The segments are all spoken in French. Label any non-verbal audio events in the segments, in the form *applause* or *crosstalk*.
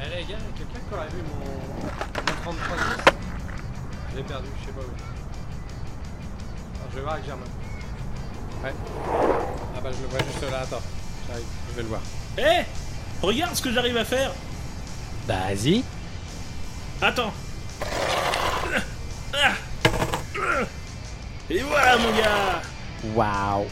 Eh les gars, quelqu'un qui aurait vu mon, mon 33 10 Je l'ai perdu, je sais pas où. Alors, je vais voir avec Germain. Ouais. Ah bah je le vois juste là, attends. J'arrive, je vais le voir. Eh Regarde ce que j'arrive à faire Vas-y. Attends Ah. Et voilà mon gars Waouh.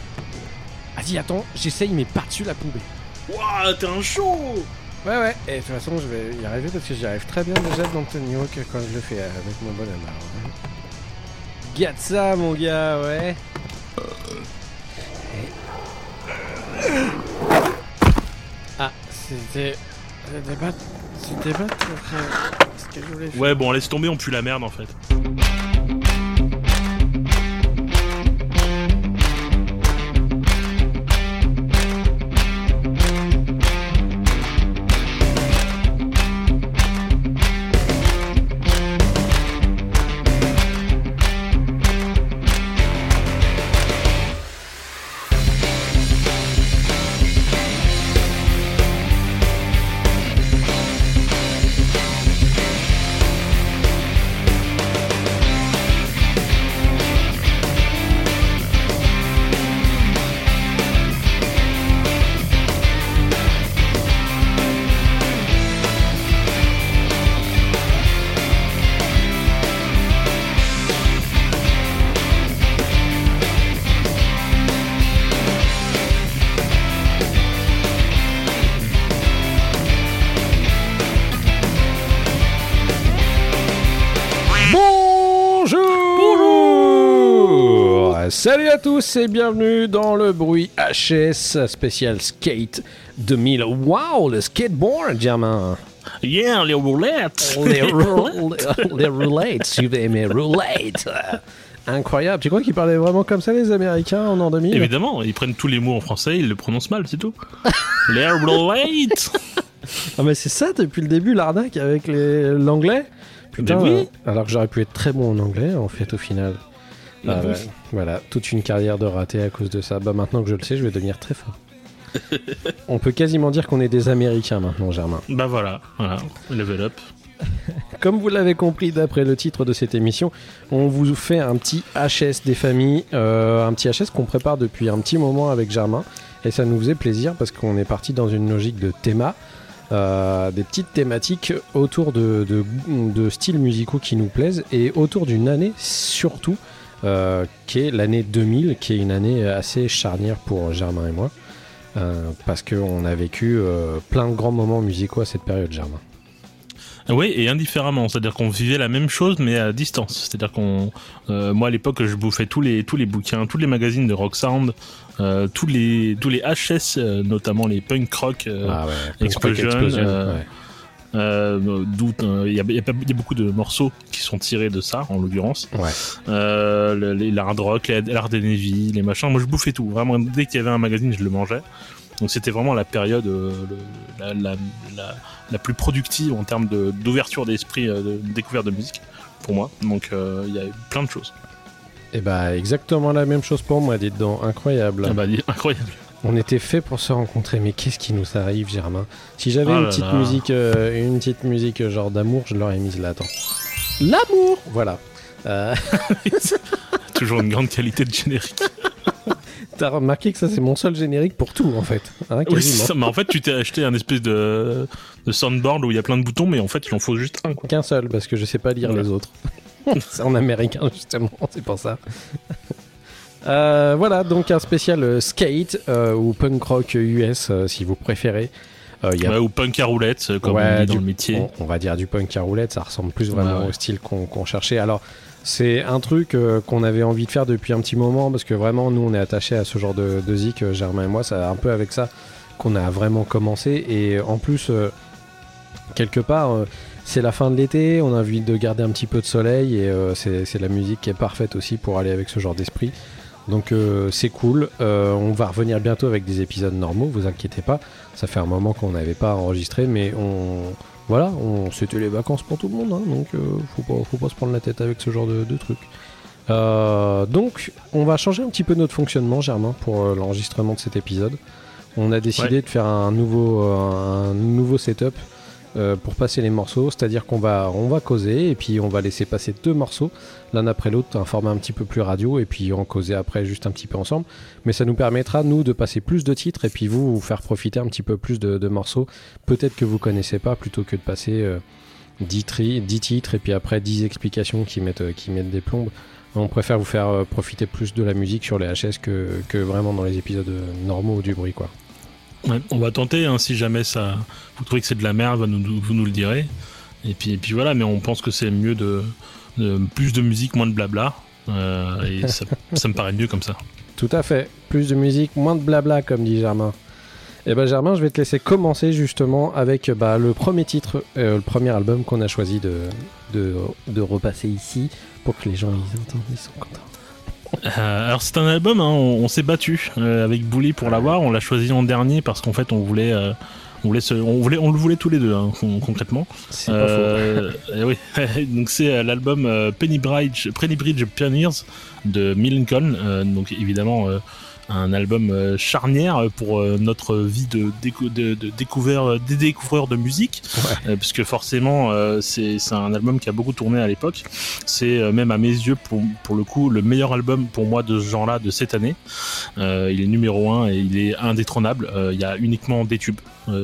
Vas-y, attends, j'essaye mais par-dessus la poubelle. Waouh, t'es un show Ouais, ouais, et de toute façon, je vais y arriver parce que j'y arrive très bien déjà dans Tony Hawk quand je le fais avec mon bonhomme. Hein. Garde ça, mon gars, ouais. Ah, c'était. C'était pas. C'était pas ce que je voulais faire. Ouais, bon, laisse tomber, on pue la merde en fait. Tous et bienvenue dans le bruit HS spécial skate 2000. Waouh, le skateboard, Germain Yeah, les roulettes Les, *laughs* rou- les roulettes, tu veux aimer roulettes Incroyable, tu crois qu'ils parlaient vraiment comme ça les Américains en an 2000 Évidemment, ils prennent tous les mots en français, ils le prononcent mal, c'est tout. les roulettes Ah mais c'est ça depuis le début l'arnaque avec les- l'anglais Putain, Mais oui. euh, alors que j'aurais pu être très bon en anglais en fait au final. Ah ouais, Voilà, toute une carrière de raté à cause de ça. Bah maintenant que je le sais, je vais devenir très fort. *laughs* On peut quasiment dire qu'on est des Américains maintenant, Germain. Bah voilà, voilà, level up. *laughs* Comme vous l'avez compris d'après le titre de cette émission, on vous fait un petit HS des familles, euh, un petit HS qu'on prépare depuis un petit moment avec Germain. Et ça nous faisait plaisir parce qu'on est parti dans une logique de théma, euh, des petites thématiques autour de, de, de styles musicaux qui nous plaisent et autour d'une année surtout, qui est l'année 2000, qui est une année assez charnière pour Germain et moi. euh, parce qu'on a vécu euh, plein de grands moments musicaux à cette période, Germain. Oui, et indifféremment, c'est-à-dire qu'on vivait la même chose mais à distance. C'est-à-dire qu'on, euh, moi à l'époque, je bouffais tous les tous les bouquins, tous les magazines de rock sound, euh, tous les tous les HS, euh, notamment les punk rock. euh, Ah ouais, Explosion, euh, ouais. Euh, d'où euh, il y, y y a beaucoup de morceaux qui sont tirés de ça, en l'occurrence. Ouais. Euh, le- les l'hard rock, les- l'art des Navy, les machins. Moi, je bouffais tout. Vraiment, dès qu'il y avait un magazine, je le mangeais. Donc, c'était vraiment la période euh, le- la, la, la, la plus productive en termes de- d'ouverture d'esprit, euh, de découverte de musique pour moi. Donc, euh, il y a eu plein de choses. Et bah exactement la même chose pour moi, dites donc, incroyable. Ah bah, incroyable. On était fait pour se rencontrer, mais qu'est-ce qui nous arrive, Germain Si j'avais Oh une là petite là. musique, euh, une petite musique euh, genre d'amour, je l'aurais mise là. Attends. L'amour, voilà. Euh, *laughs* Toujours une grande qualité de générique. *laughs* T'as remarqué que ça c'est mon seul générique pour tout en fait, hein, Oui, ça. Mais en fait, tu t'es acheté un espèce de, de soundboard où il y a plein de boutons, mais en fait, il en faut juste un. Qu'un seul parce que je sais pas lire les autres. *laughs* c'est en américain justement, c'est pour ça. Euh, voilà, donc un spécial euh, skate euh, ou punk rock US euh, si vous préférez. Il y a Ouais, ou punk à roulette, comme Ouais, on dit dans du- le métier. on, on va dire du punk à roulette, ça ressemble plus vraiment Ouais, au style qu'on cherchait. Alors, c'est un truc euh, qu'on avait envie de faire depuis un petit moment parce que vraiment, nous, on est attachés à ce genre de, de zik, euh, Germain et moi. C'est un peu avec ça qu'on a vraiment commencé. Et en plus, euh, quelque part, c'est la fin de l'été, on a envie de garder un petit peu de soleil et euh, c'est c'est la musique qui est parfaite aussi pour aller avec ce genre d'esprit. Donc euh, c'est cool. Euh, on va revenir bientôt avec des épisodes normaux, vous inquiétez pas. Ça fait un moment qu'on n'avait pas enregistré, mais on voilà, on c'était les vacances pour tout le monde, hein, donc euh, faut pas faut pas se prendre la tête avec ce genre de, de trucs. Euh, donc on va changer un petit peu notre fonctionnement, Germain, pour l'enregistrement de cet épisode. On a décidé Ouais. de faire un nouveau un nouveau setup pour passer les morceaux, c'est-à-dire qu'on va, on va causer et puis on va laisser passer deux morceaux l'un après l'autre, un format un petit peu plus radio et puis en causer après juste un petit peu ensemble. Mais ça nous permettra, nous, de passer plus de titres et puis vous, vous faire profiter un petit peu plus de, morceaux, peut-être que vous connaissez pas, plutôt que de passer 10, tri, 10 titres et puis après 10 explications qui mettent, qui mettent des plombes. On préfère vous faire profiter plus de la musique sur les HS que, vraiment dans les épisodes normaux du bruit, quoi on va tenter, hein, si jamais ça, vous trouvez que c'est de la merde, vous nous, le direz. Et puis voilà, mais on pense que c'est mieux de, plus de musique, moins de blabla. Euh, et *laughs* ça, me paraît mieux comme ça. Tout à fait. Plus de musique, moins de blabla, comme dit Germain. Et eh ben Germain, je vais te laisser commencer justement avec bah, le premier titre, euh, le premier album qu'on a choisi de, de, repasser ici pour que les gens ils entendent, ils sont contents. Euh, alors c'est un album, hein, on, s'est battu euh, avec Bully pour l'avoir. On l'a choisi en dernier parce qu'en fait on voulait, euh, on voulait, on voulait, on le voulait tous les deux hein, concrètement. C'est pas faux. *laughs* oui. *laughs* donc c'est l'album Penny Bridge, Penny Bridge Pioneers de Millencolin. donc évidemment un album euh, charnière pour euh, notre vie de, de, de découvert, des découvreurs de musique, euh, puisque forcément c'est un album qui a beaucoup tourné à l'époque. C'est même à mes yeux pour, pour le coup le meilleur album pour moi de ce genre-là de cette année. il est numéro un et il est indétrônable. Il y a uniquement des tubes.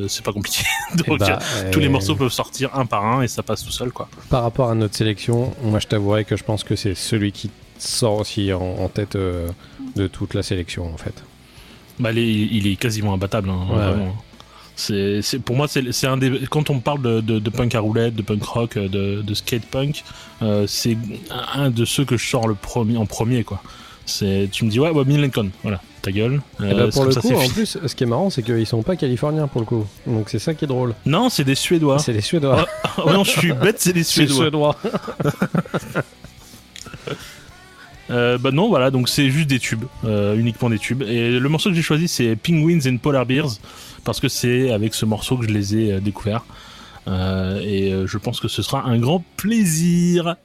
c'est pas compliqué. *laughs* Donc bah, tous les morceaux peuvent sortir un par un et ça passe tout seul quoi. Par rapport à notre sélection, moi je t'avouerais que je pense que c'est celui qui sort aussi en, tête euh, de toute la sélection en fait. Bah, il, est, quasiment imbattable. Hein, c'est, pour moi, c'est, un des. Quand on parle de, punk à roulette, de punk rock, de, skate punk, euh, c'est un de ceux que je sors le premier, en premier, quoi. C'est, tu me dis, ouais, ouais Lincoln, voilà, ta gueule. et eh ben, euh, pour le coup, en plus, ce qui est marrant, c'est qu'ils sont pas californiens pour le coup. Donc c'est ça qui est drôle. Non, c'est des Suédois. C'est des Suédois. oh, non, je suis bête, c'est des *laughs* Suédois. *laughs* Euh, bah non, voilà, donc c'est juste des tubes, euh, uniquement des tubes. Et le morceau que j'ai choisi, c'est Penguins and Polar Bears, parce que c'est avec ce morceau que je les ai euh, découverts. et je pense que ce sera un grand plaisir.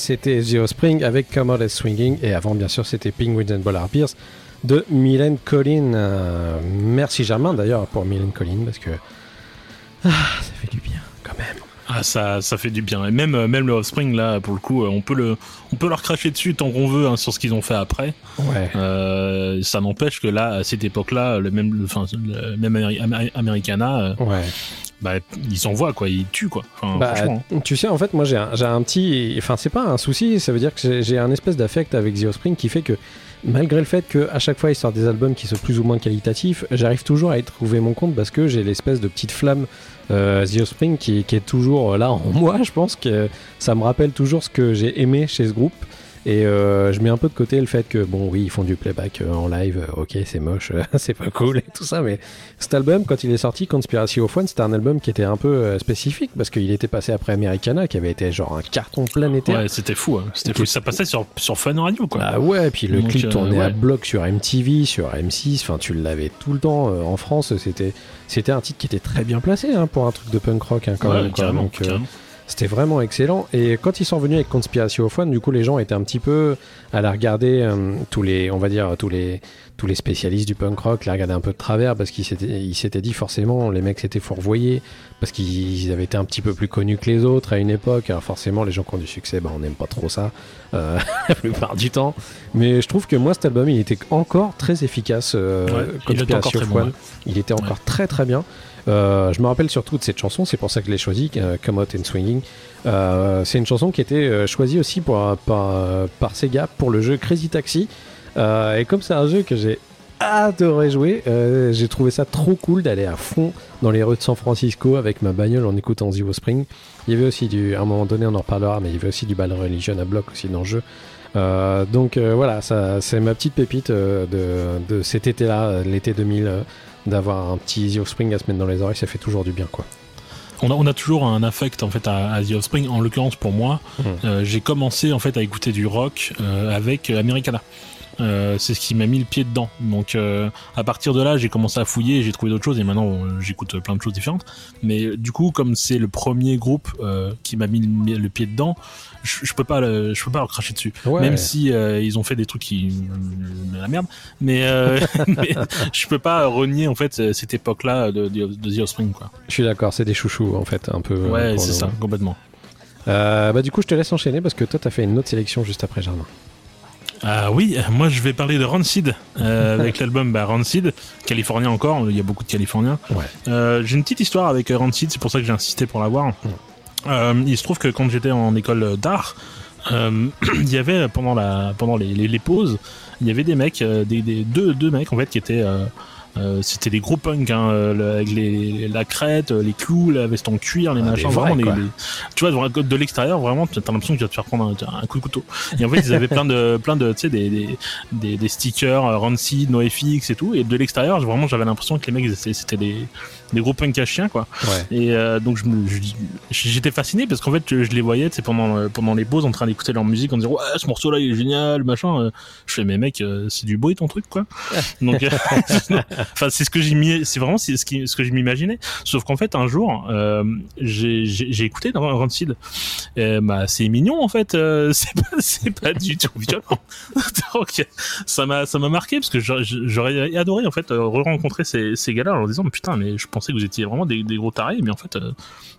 C'était The Spring avec Come Out Swinging. Et avant, bien sûr, c'était Penguins and Bollard Pierce de Mylène Collin. Euh, merci Germain d'ailleurs pour Mylène Collin parce que ah, ça fait du bien quand même. Ah, ça, ça fait du bien. Et même, euh, même le Offspring, là, pour le coup, euh, on peut, le, on peut leur cracher dessus tant qu'on veut hein, sur ce qu'ils ont fait après. Ouais. Euh, ça n'empêche que là, à cette époque-là, le même, enfin, le même Americana, ouais. Bah, ils s'envoient, quoi. Ils tuent, quoi. Enfin, Bah, franchement. tu sais, en fait, moi j'ai un, un petit. Enfin, c'est pas un souci, ça veut dire que j'ai- j'ai un espèce d'affect avec The Offspring qui fait que, malgré le fait qu'à chaque fois ils sortent des albums qui sont plus ou moins qualitatifs, j'arrive toujours à y trouver mon compte parce que j'ai l'espèce de petite flamme euh, The Offspring qui, qui est toujours là en moi. Je pense que ça me rappelle toujours ce que j'ai aimé chez ce groupe. Et euh, je mets un peu de côté le fait que, bon, oui, ils font du playback euh, en live, euh, ok, c'est moche, *laughs* c'est pas cool et tout ça, mais cet album, quand il est sorti, Conspiracy of One, c'était un album qui était un peu euh, spécifique parce qu'il était passé après Americana, qui avait été genre un carton planétaire. Ouais, c'était fou. hein. C'était fou. Ça passait sur, sur Fun Radio, quoi. Ah ouais, et puis le Donc, clip euh, tournait à bloc sur MTV, sur M6, enfin tu l'avais tout le temps en France, c'était c'était un titre qui était très bien placé hein, pour un truc de punk rock hein, quand Ouais, même. quoi. carrément, Donc, euh. C'était vraiment excellent. Et quand ils sont revenus avec Conspiracy of One, du coup, les gens étaient un petit peu à la regarder, euh, tous les, on va dire, tous les, tous les spécialistes du punk rock, la regardaient un peu de travers parce qu'ils s'étaient, dit forcément, les mecs s'étaient fourvoyés parce qu'ils avaient été un petit peu plus connus que les autres à une époque. Alors forcément, les gens qui ont du succès, bah, on n'aime pas trop ça euh, *laughs* la plupart du temps. Mais je trouve que moi, cet album, il était encore très efficace. euh, Ouais, il était encore Conspiracy très of bon, One. ouais. Il était encore très très bien. Euh, je me rappelle surtout de cette chanson, c'est pour ça que je l'ai choisie, euh, Come Out and Swinging. Euh, c'est une chanson qui était choisie aussi par, Sega pour le jeu Crazy Taxi. Et comme c'est un jeu que j'ai adoré jouer, j'ai trouvé ça trop cool d'aller à fond dans les rues de San Francisco avec ma bagnole en écoutant Zero Spring. Il y avait aussi du, à un moment donné, on en reparlera, mais il y avait aussi du Bad Religion à bloc aussi dans le jeu. Donc voilà, c'est ma petite pépite de, cet été-là, l'été 2000, euh, d'avoir un petit Zero Spring à se mettre dans les oreilles, ça fait toujours du bien quoi. On a, on a toujours un affect en fait à, à The Offspring. En l'occurrence pour moi, Mhm. euh, j'ai commencé en fait à écouter du rock euh, avec Americana. Euh, c'est ce qui m'a mis le pied dedans. Donc euh, à partir de là, j'ai commencé à fouiller, j'ai trouvé d'autres choses et maintenant euh, j'écoute plein de choses différentes. Mais euh, du coup, comme c'est le premier groupe euh, qui m'a mis le, le pied dedans, je, je peux pas, le- je peux pas leur cracher dessus. Ouais. Même si euh, ils ont fait des trucs qui la merde, mais, euh, *laughs* *laughs* mais je peux pas renier en fait cette époque-là de, de, de The Offspring quoi. Je suis d'accord, c'est des chouchous en fait, un peu. euh, Ouais, c'est ça, complètement. Euh, bah du coup, je te laisse enchaîner parce que toi, t'as fait une autre sélection juste après Germain. Ah oui, moi je vais parler de Rancid euh, *laughs* avec l'album bah, Rancid, californien encore, il y a beaucoup de Californiens. Ouais. Euh, j'ai une petite histoire avec euh, Rancid, c'est pour ça que j'ai insisté pour l'avoir. Euh, il se trouve que quand j'étais en école d'art, *clears throat* il y avait pendant la pendant les, les, les pauses, il y avait des mecs, des, des deux deux mecs en fait qui étaient euh, c'était des gros punks hein, euh, le- avec les, la crête, euh, les clous, la veste en cuir, les Ah, machins, vraiment tu vois de l'extérieur vraiment t'as l'impression que tu vas te faire prendre un, un coup de couteau. Et en fait ils avaient plein de *laughs* plein de tu sais des, des, des des stickers euh, Rancid, NoFX et tout et de l'extérieur vraiment j'avais l'impression que les mecs c'était des des gros punks à chiens quoi. Ouais. Et euh, donc je j'étais fasciné parce qu'en fait je, je les voyais, c'est pendant pendant les pauses en train d'écouter leur musique en disant ouais ce morceau là il est génial machin. Euh, Je fais mais mec euh, c'est du bruit ton truc quoi. *laughs* donc *laughs* enfin c'est ce que j'ai c'est vraiment c'est ce qui ce que je m'imaginais. Sauf qu'en fait un jour euh, j'ai écouté dans Rancid. Bah c'est mignon en fait, *laughs* c'est pas c'est pas du tout violent. donc ça m'a ça m'a marqué parce que j'aurais- adoré en fait re rencontrer ces ces gars-là en leur disant putain mais je pensais que vous étiez vraiment des, des gros tarés mais en fait euh,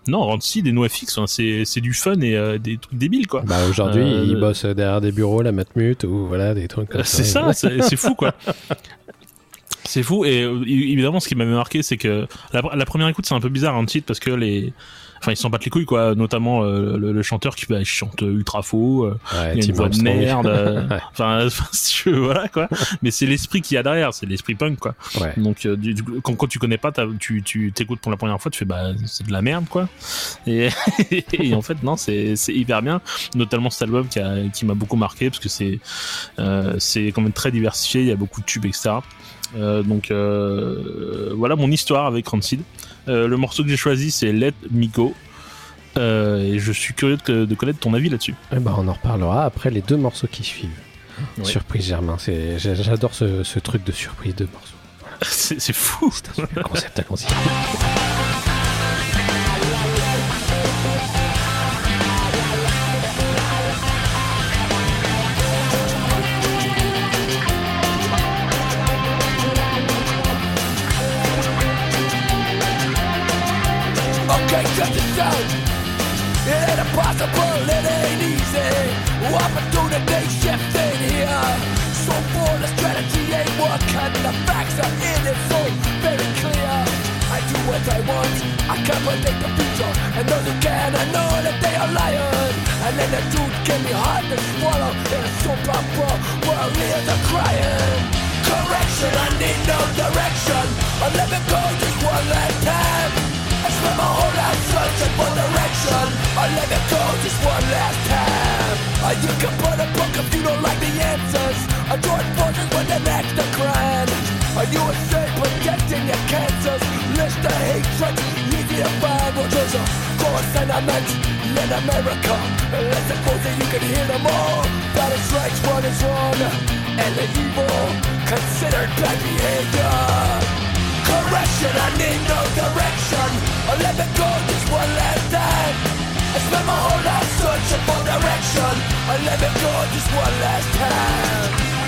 non Rancid et NoFX hein, c'est c'est du fun et euh, des trucs débiles quoi. Bah aujourd'hui, Euh, ils bossent derrière des bureaux, la matmut ou voilà des trucs comme Euh, ça. C'est ça, c'est c'est fou quoi. *laughs* C'est fou et euh, évidemment ce qui m'avait marqué c'est que la, la première écoute c'est un peu bizarre un titre parce que les enfin ils s'en battent les couilles quoi. Notamment euh, le, le chanteur qui bah, chante ultra faux euh, Ouais, il y a une voix de merde euh, *laughs* enfin *laughs* si tu veux, voilà quoi. Mais c'est l'esprit qu'il y a derrière c'est l'esprit punk quoi. Ouais. donc euh, du, du- quand, quand tu connais pas tu tu t'écoutes pour la première fois tu fais bah c'est de la merde quoi. Et, *laughs* et en fait non c'est c'est hyper bien. Notamment cet album qui a qui m'a beaucoup marqué parce que c'est euh, c'est quand même très diversifié il y a beaucoup de tubes etc euh, donc euh, voilà mon histoire avec Rancid euh, le morceau que j'ai choisi c'est Let Me Go et je suis curieux de, de connaître ton avis là-dessus Eh ben, on en reparlera après les deux morceaux qui suivent. Surprise Germain, j'adore ce, ce truc de surprise de morceaux. *laughs* c'est c'est fou C'est un super concept à considérer. *laughs* impossible, it ain't easy. Opportunity shifting here. So for the strategy ain't working, the facts are in it so very clear. I do what I want, I can't predict the future. And those who can, I know that they are lying. And then the truth can be hard to swallow. In a soap opera where leaders are crying. Correction, I need no direction. I let me go just one last time. I spent my whole life searching for direction. I let it go just one last time. Uh, you can put a book if you don't like the answers. I join forces with the next to crying. Are you a say protecting your cancers? List the hatred, easy to find. Well, there's a core sentiment in America. Unless it goes that you can hear them all. That is right, what is wrong, and the evil considered bad behavior correction, I need no direction I let me go just one last time. I spent my whole life searching for direction. I let me go just one last time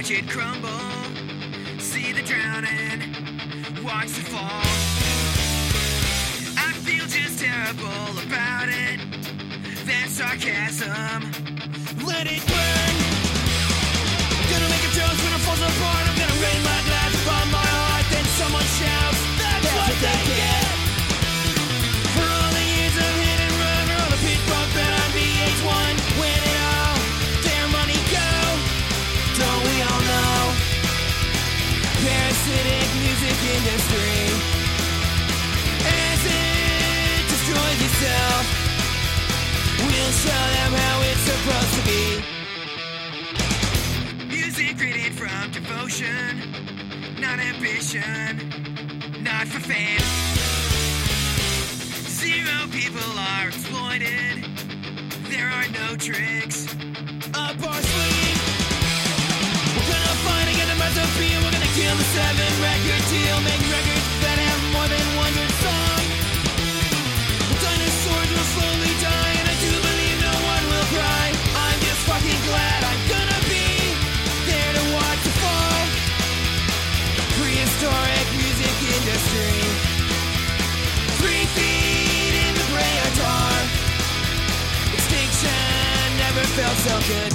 watch it crumble. See the drowning, watch the fall. I feel just terrible about it. That sarcasm, let it burn. Gonna make a joke when it falls apart. Fame. Zero people are exploited. There are no tricks up our sleeve. We're gonna find get the recipe. We're gonna kill the seven record deal. Make records so good.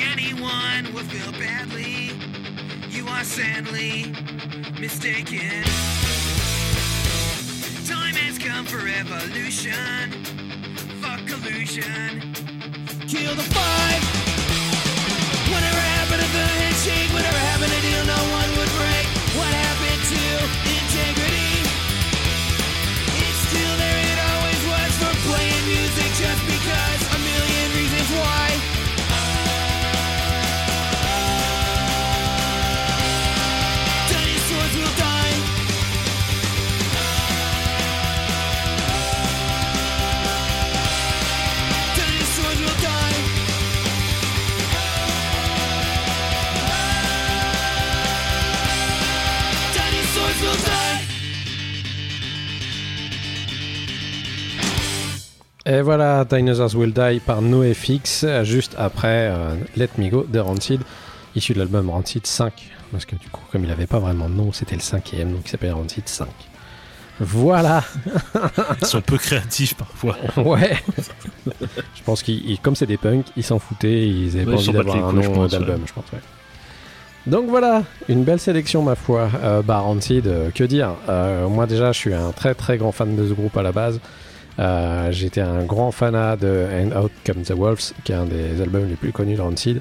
Anyone feel badly. You are sadly mistaken. Time has come for evolution. Fuck collusion. Kill the five. Et voilà, Dinosaurs Will Die par NoFX, juste après euh, Let Me Go de Rancid, issu de l'album Rancid 5. Parce que du coup, comme il n'avait pas vraiment de nom, c'était le cinquième, donc il s'appelle Rancid 5. Voilà, Ils sont peu créatifs parfois. *laughs* ouais. je pense qu'ils, comme c'est des punks, ils s'en foutaient, ils avaient Ouais, pas envie d'avoir un nom pense, d'album, je pense. ouais. Donc voilà, une belle sélection ma foi. Euh, bah Rancid, euh, que dire Euh, Moi déjà, je suis un très très grand fan de ce groupe à la base. Euh, J'étais un grand fanat de And Out Come the Wolves, qui est un des albums les plus connus de Rancid.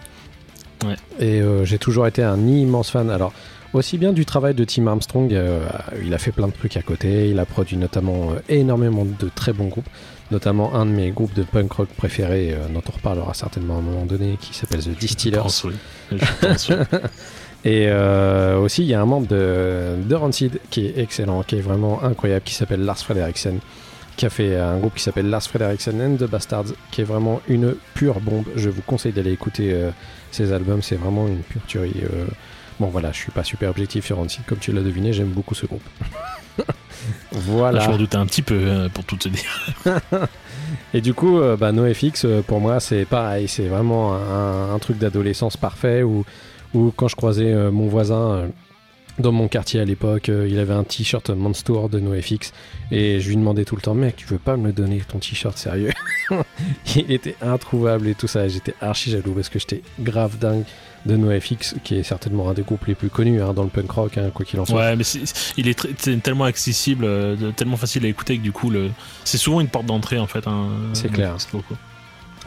Ouais. Et euh, j'ai toujours été un immense fan. Alors, aussi bien du travail de Tim Armstrong, euh, il a fait plein de trucs à côté, il a produit notamment énormément de très bons groupes, notamment un de mes groupes de punk rock préférés, dont on reparlera certainement à un moment donné, qui s'appelle The Je Distillers. pense, oui. Je pense, oui. *laughs* Et euh, aussi, il y a un membre de, de Rancid qui est excellent, qui est vraiment incroyable, qui s'appelle Lars Frederiksen, qui a fait un groupe qui s'appelle Lars Frederiksen and the Bastards, qui est vraiment une pure bombe. Je vous conseille d'aller écouter euh, ces albums, c'est vraiment une pure tuerie. euh. Bon voilà, je suis pas super objectif sur Rancid, comme tu l'as deviné, j'aime beaucoup ce groupe. *laughs* voilà. Je m'en doutais un petit peu, euh, pour tout te dire. *laughs* Et du coup, bah, NoFX, pour moi, c'est pareil. C'est vraiment un, un truc d'adolescence parfait où, où quand je croisais mon voisin dans mon quartier à l'époque, euh, il avait un t-shirt Monster de NoFX et je lui demandais tout le temps, mec, tu veux pas me le donner ton t-shirt sérieux? *laughs* Il était introuvable et tout ça. J'étais archi jaloux parce que j'étais grave dingue de NoFX, qui est certainement un des groupes les plus connus hein, dans le punk rock, hein, quoi qu'il en soit. Ouais, mais il est, tellement accessible, euh, tellement facile à écouter que du coup, le, c'est souvent une porte d'entrée en fait. hein, C'est clair.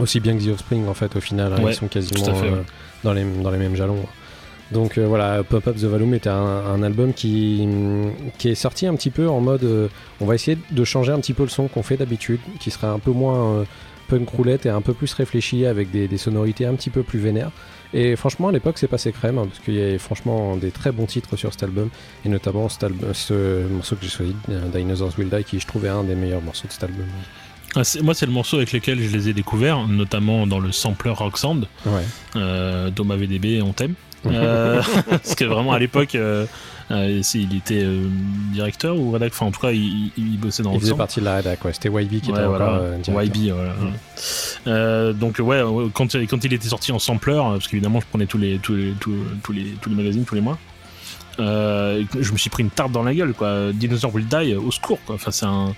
Aussi bien que The Offspring, en fait, au final, Ouais, ils sont quasiment fait, euh, ouais. dans, les, dans les mêmes jalons. Donc euh, voilà, Pop Up the Volume était un, un album qui, qui est sorti un petit peu en mode euh, on va essayer de changer un petit peu le son qu'on fait d'habitude, qui sera un peu moins euh, punk roulette et un peu plus réfléchi avec des, des sonorités un petit peu plus vénères. Et franchement, à l'époque, c'est passé crème, hein, parce qu'il y avait franchement des très bons titres sur cet album, et notamment cet album- ce morceau que j'ai choisi, Dinosaurs Will Die, qui je trouvais un des meilleurs morceaux de cet album. Ah, moi, c'est le morceau avec lequel je les ai découverts, notamment dans le sampler Rock Sound, Ouais. Doma VDB, on t'aime. Euh, *laughs* parce que vraiment à l'époque, euh, euh, il était directeur ou rédacteur, enfin en tout cas, il, bossait dans Il faisait partie de la rédac, ouais. C'était YB qui Ouais, était voilà. encore. YB, voilà. Euh, donc ouais, quand, quand il était sorti en sampler, parce qu'évidemment je prenais tous les, tous, les, tous, tous les, tous les magazines tous les mois, euh, je me suis pris une tarte dans la gueule, quoi. Dinosaur Will Die, au secours, quoi. Enfin, c'est un,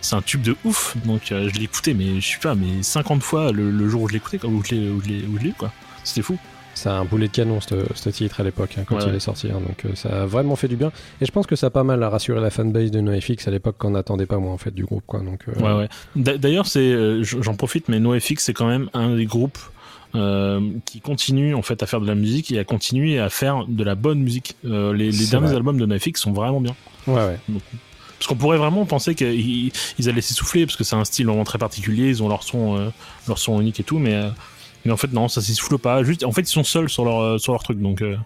c'est un tube de ouf. Donc euh, je écouté, mais je sais pas, mais 50 fois le, le jour où je quoi, où je l'ai, où je l'ai, quoi. C'était fou. C'est un boulet de canon, ce titre à l'époque, hein, quand Ouais, il ouais. est sorti. hein, donc euh, ça a vraiment fait du bien. Et je pense que ça a pas mal rassuré la fanbase de NoFX à l'époque qu'on n'attendait pas, moi, en fait, du groupe. Quoi, donc, euh, Ouais, ouais. D'a- D'ailleurs, c'est, euh, j'en profite, mais NoFX, c'est quand même un des groupes euh, qui continue en fait à faire de la musique et à continuer à faire de la bonne musique. Les derniers vrai. albums de NoFX sont vraiment bien. ouais, ouais. Parce qu'on pourrait vraiment penser qu'ils ils allaient s'essouffler parce que c'est un style vraiment très particulier, ils ont leur son, leur son unique et tout, mais, mais en fait non, ça s'essouffle pas. Juste, en fait, ils sont seuls sur leur, euh, sur leur truc, donc euh,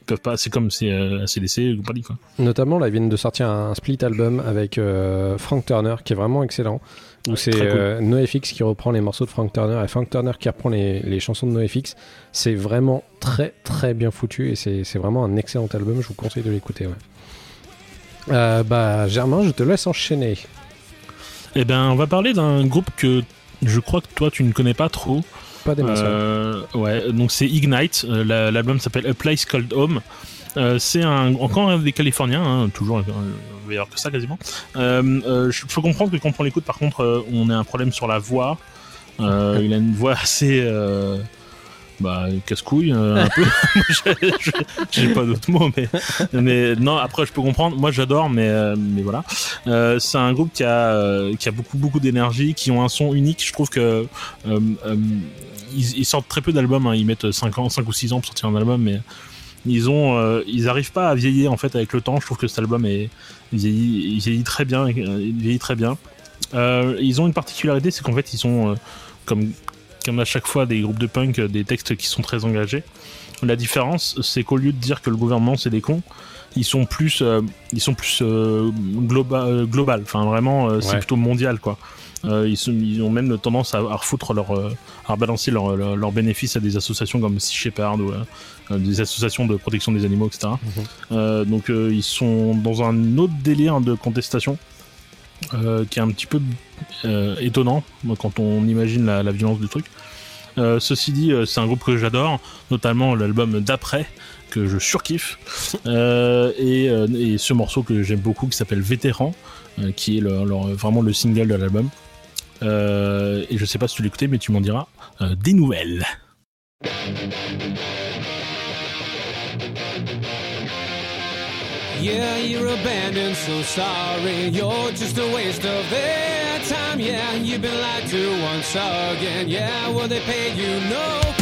ils peuvent pas. C'est comme c'est euh, ACDC ou compagnie quoi. Notamment, là, ils viennent de sortir un split album avec euh, Frank Turner, qui est vraiment excellent. Où c'est cool. euh, NoFX qui reprend les morceaux de Frank Turner et Frank Turner qui reprend les, les chansons de NoFX. C'est vraiment très très bien foutu et c'est vraiment un excellent album. Je vous conseille de l'écouter. Ouais. Euh, bah, Germain, je te laisse enchaîner. Eh ben, on va parler d'un groupe que je crois que toi tu ne connais pas trop. Euh, ouais, donc c'est Ignite. euh, la- L'album s'appelle A Place Called Home. Euh, c'est encore un des Californiens, hein, toujours euh, meilleur que ça quasiment. Je faut comprendre que quand on l'écoute, par contre, on a un problème sur la voix. Il a une voix assez, bah casse-couille. *laughs* J'ai- pas d'autres mots, mais mais non. Après, je peux comprendre. Moi, j'adore, mais mais voilà. C'est un groupe qui a qui a beaucoup beaucoup d'énergie, qui ont un son unique. Je trouve que ils, ils sortent très peu d'albums. hein. Ils mettent 5 ans, 5 ou 6 ans pour sortir un album, mais ils ont euh, ils arrivent pas à vieillir en fait avec le temps. Je trouve que cet album est il vieillit, il vieillit très bien. Il vieillit très bien. Euh, ils ont une particularité, c'est qu'en fait, ils sont euh, comme comme à chaque fois des groupes de punk, euh, des textes qui sont très engagés. La différence, c'est qu'au lieu de dire que le gouvernement c'est des cons, ils sont plus, euh, ils sont plus euh, globa- euh, global. Enfin, vraiment, euh, c'est Ouais. plutôt mondial, quoi. Euh, ils, ont même tendance à, à refoutre leur, euh, à rebalancer leurs leur, leurs bénéfices à des associations comme Sea Shepherd ou euh, euh, des associations de protection des animaux, etc. Euh, donc, euh, ils sont dans un autre délire de contestation euh, qui est un petit peu euh, étonnant quand on imagine la, la violence du truc. Euh, ceci dit, euh, c'est un groupe que j'adore, notamment l'album d'après que je surkiffe Euh, et, euh, et ce morceau que j'aime beaucoup qui s'appelle Vétéran, euh, qui est vraiment le single de l'album. Euh, et je sais pas si tu l'écoutais, mais tu m'en diras euh, des nouvelles. Yeah, you're abandoned, so sorry. You're just a waste of their time. Yeah, you've been lied to once again. Yeah, will they pay you? No.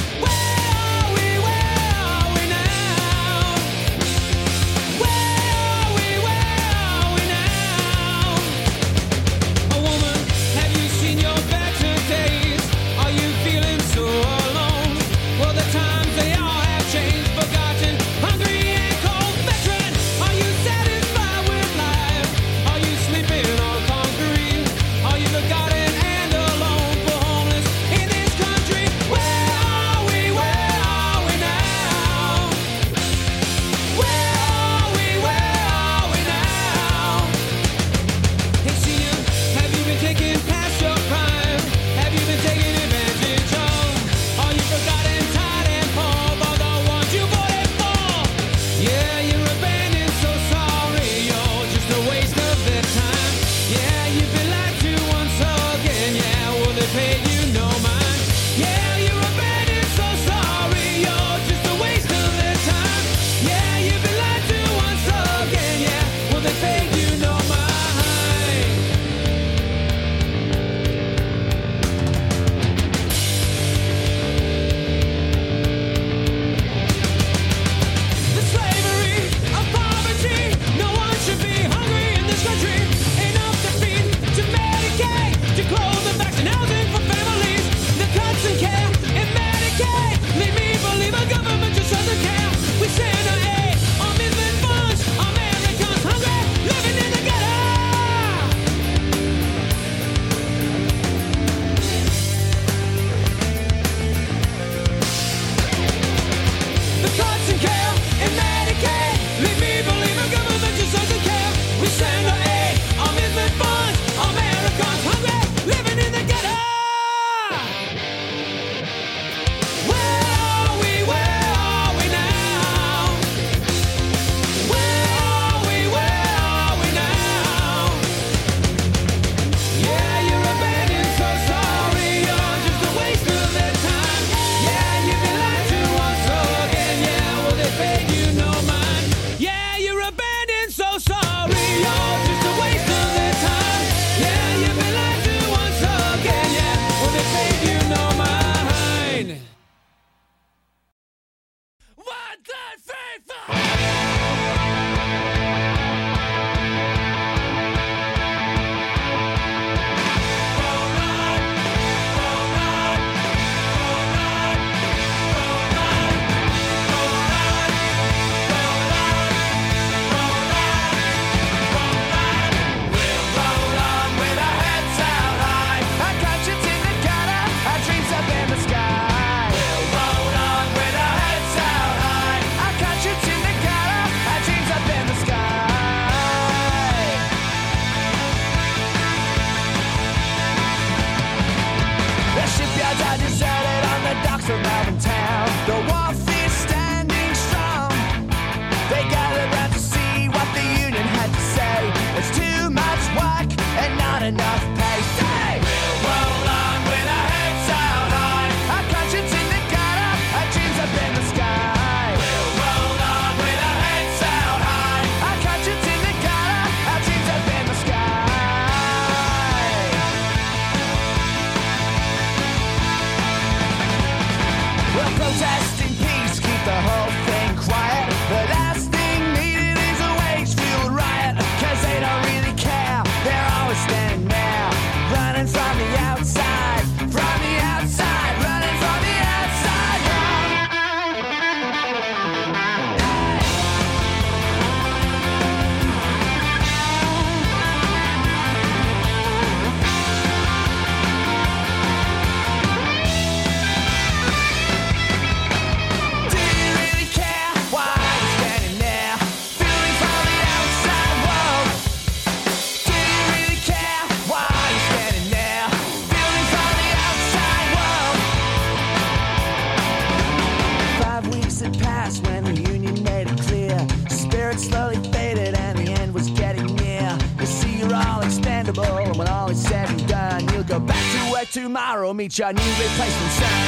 Tomorrow meet your new replacement sound.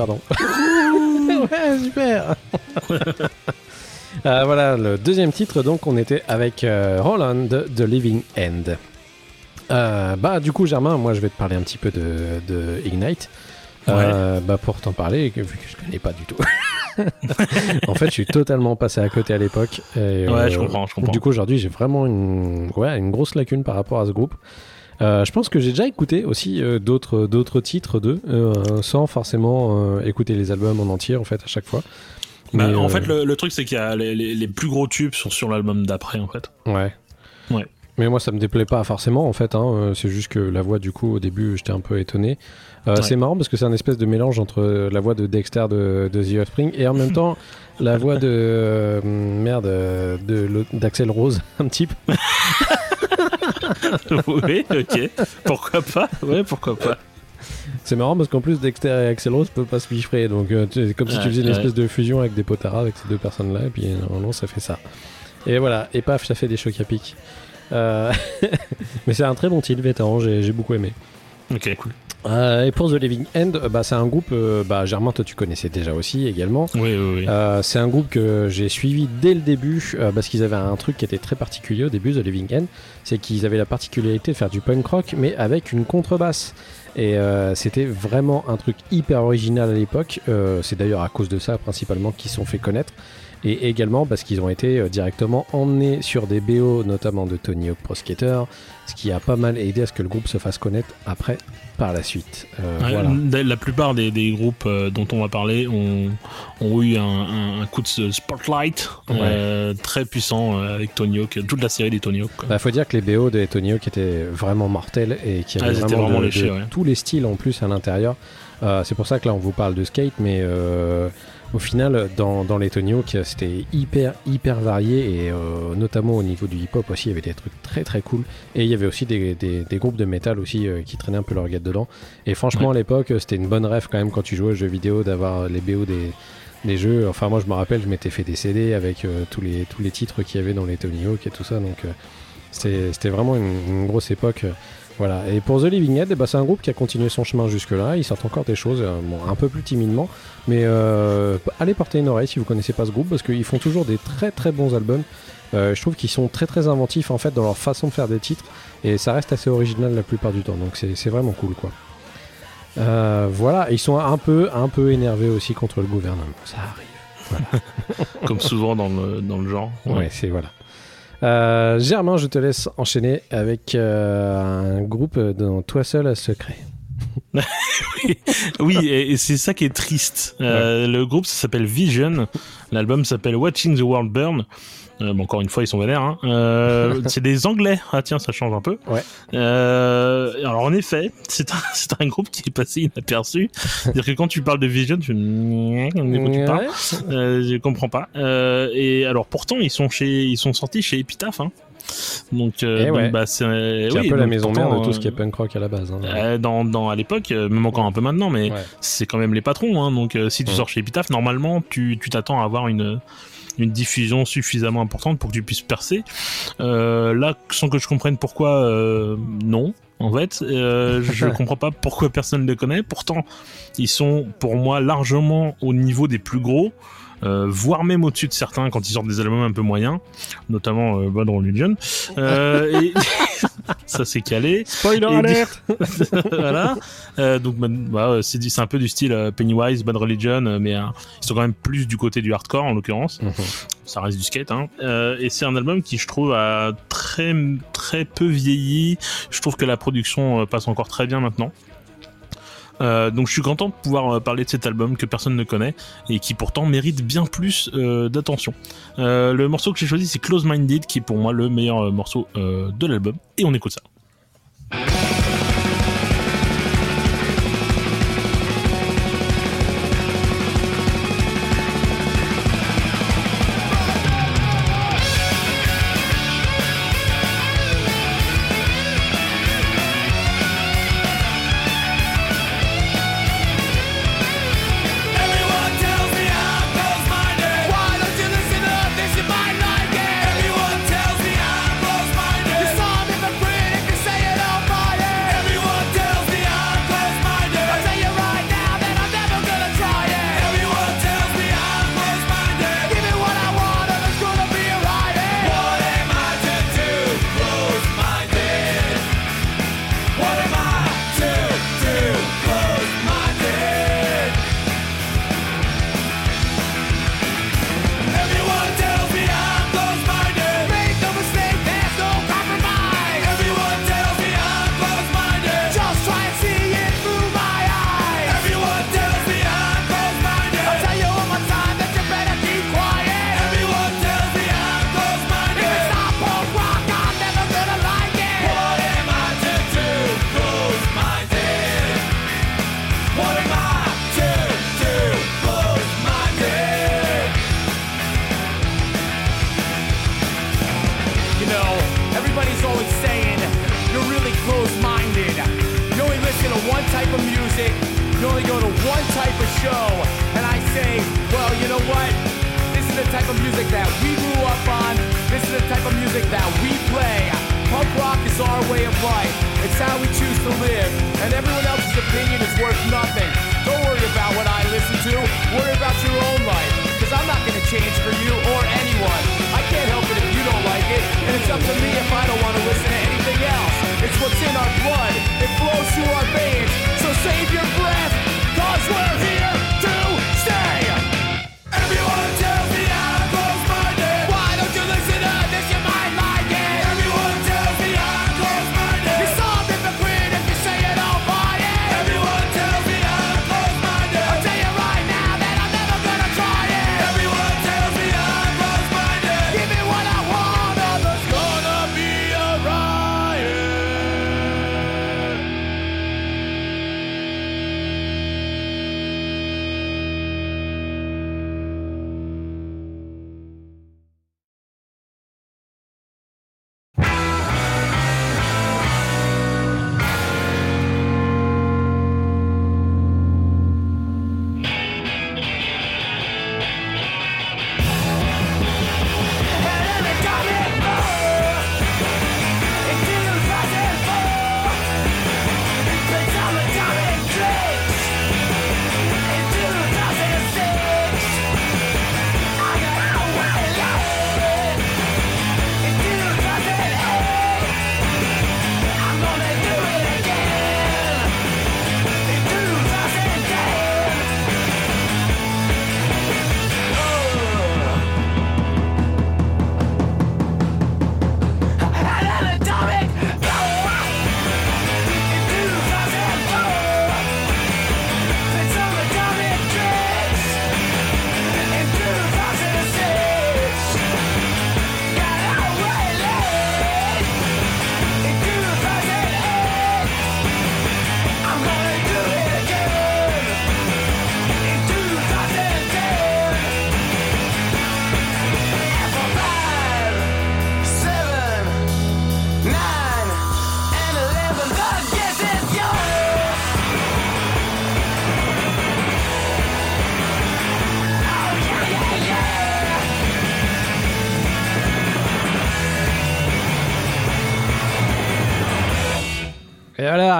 Pardon. *laughs* ouais, super Euh, Voilà, le deuxième titre, donc on était avec euh, Roland de The Living End. Euh, bah, du coup, Germain, moi je vais te parler un petit peu de, de Ignite. Euh, bah, pour t'en parler, vu que je connais pas du tout. *laughs* en fait, je suis totalement passé à côté à l'époque. Ouais, je comprends, je comprends. Du coup, aujourd'hui, j'ai vraiment une, ouais, une grosse lacune par rapport à ce groupe. Euh, je pense que j'ai déjà écouté aussi euh, d'autres d'autres titres d'eux, euh, sans forcément euh, écouter les albums en entier, en fait, à chaque fois. Bah, Mais, en euh, fait, le, le truc, c'est qu'il y a les, les- les plus gros tubes sont sur l'album d'après, en fait. Ouais. Ouais. Mais moi, ça me déplaît pas forcément, en fait. Hein. euh, C'est juste que la voix, du coup, au début, j'étais un peu étonné. Euh, Ouais. C'est marrant parce que c'est un espèce de mélange entre la voix de Dexter de, de The Offspring et en même *laughs* temps la voix de euh, merde euh, de d'Axel Rose, *laughs* un petit peu. *laughs* *laughs* oui, ok. Pourquoi pas Ouais, pourquoi pas. C'est marrant parce qu'en plus Dexter et Axel Rose peuvent pas se piffrer, donc euh, c'est comme si tu faisais une ouais. espèce de fusion avec des potaras avec ces deux personnes-là, et puis euh, normalement ça fait ça. Et voilà, et paf, ça fait des chocs à pic. Euh, *laughs* Mais c'est un très bon titre, vétéran, j'ai j'ai beaucoup aimé. Ok, cool. Euh, et pour The Living End, euh, bah, c'est un groupe, euh, bah, Germain, toi tu connaissais déjà aussi également. Oui, oui, oui. Euh, c'est un groupe que j'ai suivi dès le début euh, parce qu'ils avaient un truc qui était très particulier au début, The Living End, c'est qu'ils avaient la particularité de faire du punk rock mais avec une contrebasse. Et euh, c'était vraiment un truc hyper original à l'époque. Euh, c'est d'ailleurs à cause de ça principalement qu'ils se sont fait connaître. Et également parce qu'ils ont été euh, directement emmenés sur des BO, notamment de Tony Hawk Pro Skater, ce qui a pas mal aidé à ce que le groupe se fasse connaître après, par la suite. Euh, voilà. la- plupart des, des groupes euh, dont on va parler ont, ont eu un, un- un coup de spotlight euh, très puissant avec Tony Hawk, toute la série des Tony Hawk. quoi. Bah, faut dire que les BO de Tony Hawk étaient vraiment mortels et qui Ah, avaient étaient vraiment, vraiment de- léchés, de ouais. tous les styles en plus à l'intérieur. Euh, c'est pour ça que là on vous parle de skate, mais euh, au final dans, dans les Tony Hawk c'était hyper hyper varié et euh, notamment au niveau du hip-hop aussi il y avait des trucs très très cool et il y avait aussi des, des- des groupes de métal aussi euh, qui traînaient un peu leur guette dedans. Et franchement à l'époque c'était une bonne rêve quand même quand tu jouais aux jeux vidéo d'avoir les BO des des jeux. Enfin, moi, je me rappelle, je m'étais fait des CD avec euh, tous, les, tous les titres qu'il y avait dans les Tony Hawk et tout ça. Donc, euh, c'était c'était vraiment une, une grosse époque. Voilà. Et pour The Living Dead, ben, c'est un groupe qui a continué son chemin jusque-là. Ils sortent encore des choses, euh, bon, un peu plus timidement. Mais euh, allez porter une oreille si vous connaissez pas ce groupe, parce qu'ils font toujours des très très bons albums. Euh, je trouve qu'ils sont très très inventifs en fait dans leur façon de faire des titres. Et ça reste assez original la plupart du temps. Donc c'est vraiment cool quoi. Euh, voilà, ils sont un peu, un peu énervés aussi contre le gouvernement. Ça arrive. *laughs* Comme souvent dans le, dans le genre. Ouais, c'est voilà. Euh, Germain, je te laisse enchaîner avec euh, un groupe dont toi seul a secret. *laughs* Oui, et, et c'est ça qui est triste. Euh, Le groupe s'appelle Vision. L'album s'appelle Watching the World Burn. Euh, bon, encore une fois, ils sont vénères. Hein. Euh, *laughs* c'est des Anglais. Ah tiens, ça change un peu. Ouais. Euh, alors en effet, c'est un, *laughs* c'est un groupe qui est passé inaperçu. C'est-à-dire que quand tu parles de Vision, tu quoi tu parles euh, Je comprends pas. Euh, et alors pourtant, ils sont chez, ils sont sortis chez Epitaph. Hein. Donc, euh, Eh ouais. bah, c'est C'est oui, un peu la maison mère de tout euh, ce qui est punk rock à la base. hein. euh, dans, dans à l'époque, euh, même encore un peu maintenant, mais Ouais. c'est quand même les patrons. Hein, donc, euh, si tu Ouais. sors chez Epitaph, normalement, tu tu t'attends à avoir une une diffusion suffisamment importante pour que tu puisses percer. Euh, là, sans que je comprenne pourquoi, euh, non. En fait, euh, *laughs* je comprends pas pourquoi personne ne les connaît. Pourtant, ils sont pour moi largement au niveau des plus gros euh, voire même au-dessus de certains quand ils sortent des albums un peu moyens, notamment euh, Bad Religion. Euh, *laughs* et... *laughs* ça s'est calé. Spoiler alert. *laughs* voilà. Euh, donc bah, bah c'est un peu du style euh, Pennywise, Bad Religion, euh, mais ils sont quand même plus du côté du hardcore en l'occurrence. Mhm. Ça reste du skate. Hein. et c'est un album qui je trouve a très très peu vieilli. Je trouve que la production passe encore très bien maintenant. Euh, donc je suis content de pouvoir euh, parler de cet album que personne ne connaît et qui pourtant mérite bien plus euh, d'attention. Le morceau que j'ai choisi c'est Close Minded qui est pour moi le meilleur morceau de l'album et on écoute ça.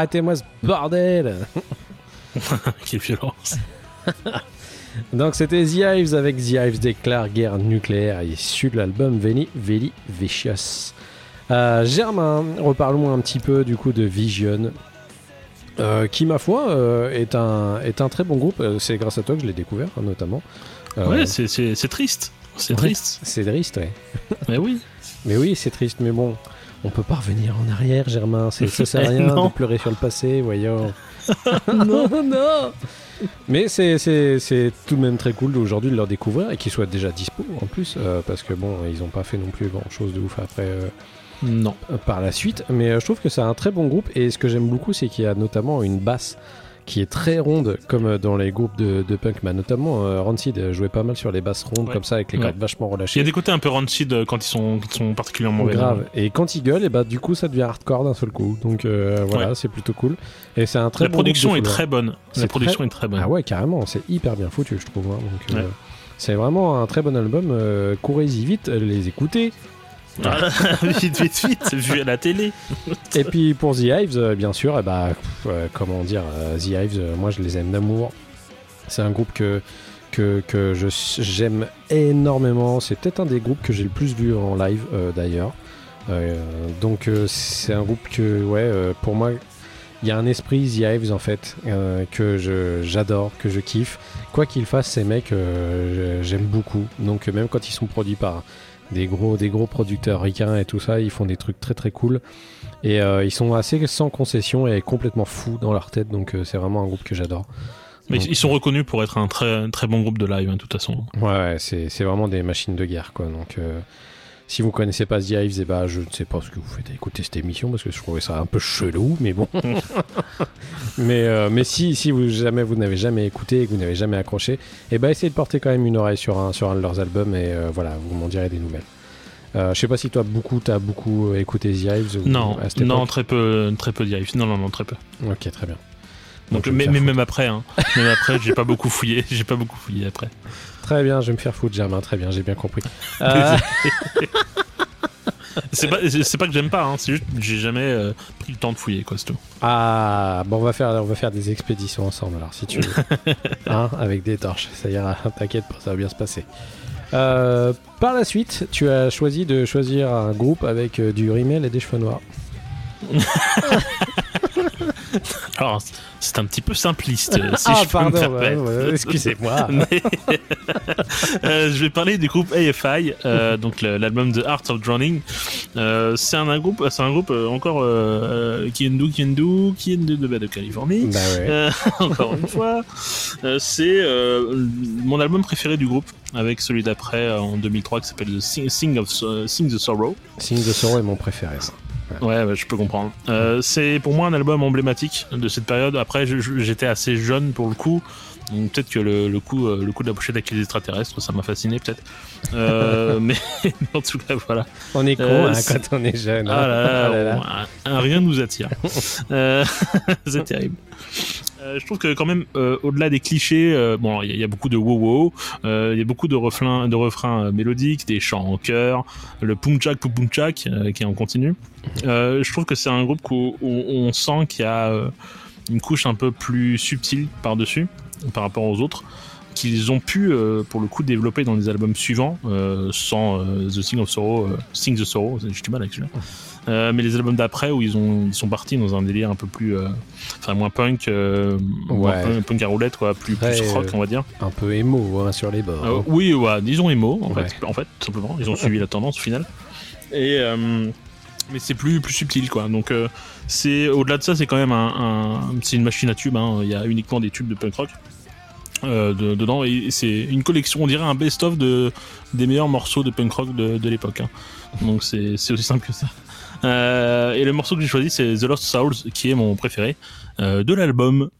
arrêtez-moi ce bordel *laughs* Quelle violence *laughs* Donc c'était The Hives avec The Hives déclare guerre nucléaire, issu de l'album Veni Veli Vicious. Euh, Germain, reparlons un petit peu du coup de Vision. Euh, qui ma foi euh, est, un, est un très bon groupe, c'est grâce à toi que je l'ai découvert hein, notamment. ouais, c'est triste, c'est triste. C'est triste, ouais. Mais oui. Mais oui, c'est triste, mais bon on peut pas revenir en arrière, Germain. Ça sert à rien non. de pleurer sur le passé, voyons. *laughs* non, non. Mais c'est, tout de même très cool d'aujourd'hui de leur découvrir et qu'ils soient déjà dispo en plus, euh, parce que bon, ils ont pas fait non plus grand chose de ouf après euh, Non. par la suite. Mais euh, je trouve que c'est un très bon groupe et ce que j'aime beaucoup, c'est qu'il y a notamment une basse qui est très ronde, comme euh, dans les groupes de, de punk. Bah, notamment, euh, Rancid jouait pas mal sur les basses rondes Ouais. comme ça, avec les Ouais. cordes vachement Il y relâchées. a des côtés un peu rancid euh, quand ils sont, quand ils sont particulièrement vénères. Grave. Et quand il gueule, et bah du coup ça devient hardcore d'un seul coup. Donc euh, voilà, c'est plutôt cool. Et c'est un très La bon production est très bonne. La production très- est très bonne. Ah ouais, carrément, c'est hyper bien foutu, je trouve. hein. Donc, euh, c'est vraiment un très bon album. Courez-y vite, les écouter. *laughs* Vite, vite, vite, vu à la télé. Et puis pour The Hives, euh, bien sûr, et bah, pff, euh, comment dire, euh, The Hives, moi je les aime d'amour. C'est un groupe que, que, que je- j'aime énormément. C'est peut-être un des groupes que j'ai le plus vu en live euh, d'ailleurs. Euh, donc euh, c'est un groupe que, ouais, euh, pour moi, il y a un esprit The Hives en fait euh, que je, j'adore, que je kiffe. Quoi qu'ils fassent, ces mecs, euh, j'aime beaucoup. Donc même quand ils sont produits par des gros, des gros producteurs ricains et tout ça, ils font des trucs très très cool. Et euh, ils sont assez sans concession et complètement fous dans leur tête, donc euh, c'est vraiment un groupe que j'adore. Mais Donc- ils sont reconnus pour être un très, très bon groupe de live, hein, de toute façon. Ouais, c'est vraiment des machines de guerre, quoi. Donc, euh, si vous connaissez pas The Hives, eh ben, je ne sais pas ce que vous faites à écouter cette émission parce que je trouvais ça un peu chelou, mais bon. *laughs* mais euh, mais si, si vous, jamais, vous n'avez jamais écouté et que vous n'avez jamais accroché, eh ben, essayez de porter quand même une oreille sur un, sur un de leurs albums et euh, voilà, vous m'en direz des nouvelles. Euh, je sais pas si toi, beaucoup, t'as beaucoup écouté The Hives ou- Non, à cette non, très peu, très peu d'IF. Non, non, non, très peu. Ok, très bien. Donc, mais, même après, hein. même après, j'ai pas beaucoup fouillé. *laughs* J'ai pas beaucoup fouillé après. Très bien, je vais me faire foutre, Germain. Très bien, j'ai bien compris. *laughs* Euh, C'est pas, pas que j'aime pas. Hein. C'est juste, que j'ai jamais euh, pris le temps de fouiller, quoi, c'est tout. ah, bon, on va faire, on va faire des expéditions ensemble alors, si tu veux, *laughs* Hein, avec des torches. Ça ira. T'inquiète pas, ça va bien se passer. Euh, par la suite, tu as choisi de choisir un groupe avec euh, du rimel et des cheveux noirs. Alors, c'est un petit peu simpliste, *laughs* si ah, je peux me pardon, permettre. ouais, ouais, excusez-moi. *laughs* Mais- *laughs* Euh, je vais parler du groupe AFI, euh, donc l'album The Art of Drowning. Euh, c'est un, un groupe, c'est un groupe encore euh, euh, Kiendu, Kiendu, Kiendu de, de Californie. bah ouais. Encore une fois, c'est mon album préféré du groupe, avec celui d'après en 2003 qui s'appelle The Sing, Sing of Sing the Sorrow. Signe de Sorrow est mon préféré. ça. Ouais, ouais, je peux comprendre. Euh, c'est pour moi un album emblématique de cette période. Après, j'étais assez jeune pour le coup. Donc peut-être que le, le coup, euh, le coup de la pochette avec les extraterrestres, ça m'a fasciné peut-être. Euh, *laughs* mais en tout cas, voilà. On est con Euh, hein, quand on est jeune. hein. Ah là là, Ah là on- rien nous attire. *laughs* Euh, *laughs* c'est terrible. Euh, je trouve que quand même, euh, au-delà des clichés, euh, bon, il y, a- beaucoup de wow-wow, euh, il y a beaucoup de refrains, mélodiques, des chants en chœur, le punchak euh, qui est en continu. Je trouve que c'est un groupe où, on sent qu'il y a une couche un peu plus subtile par-dessus, par rapport aux autres qu'ils ont pu pour le coup développer dans les albums suivants sans The Sing of Sorrow Sing the Sorrow j'ai du mal avec celui-là Euh, mais les albums d'après où ils ont ils sont partis dans un délire un peu plus euh, enfin moins punk euh, moins punk, punk à roulette quoi plus, rock on va dire Un peu émo hein, sur les bords. oui ouais disons emo en Ouais. fait en fait tout simplement ils ont suivi la tendance au final et mais c'est plus plus subtil quoi donc c'est au-delà de ça c'est quand même un, un- c'est une machine à tubes hein. il y a uniquement des tubes de punk rock euh, de- dedans et c'est une collection on dirait un best-of de des meilleurs morceaux de punk rock de, de l'époque hein. donc c'est aussi simple que ça Euh, et le morceau que j'ai choisi c'est The Lost Souls qui est mon préféré euh, de l'album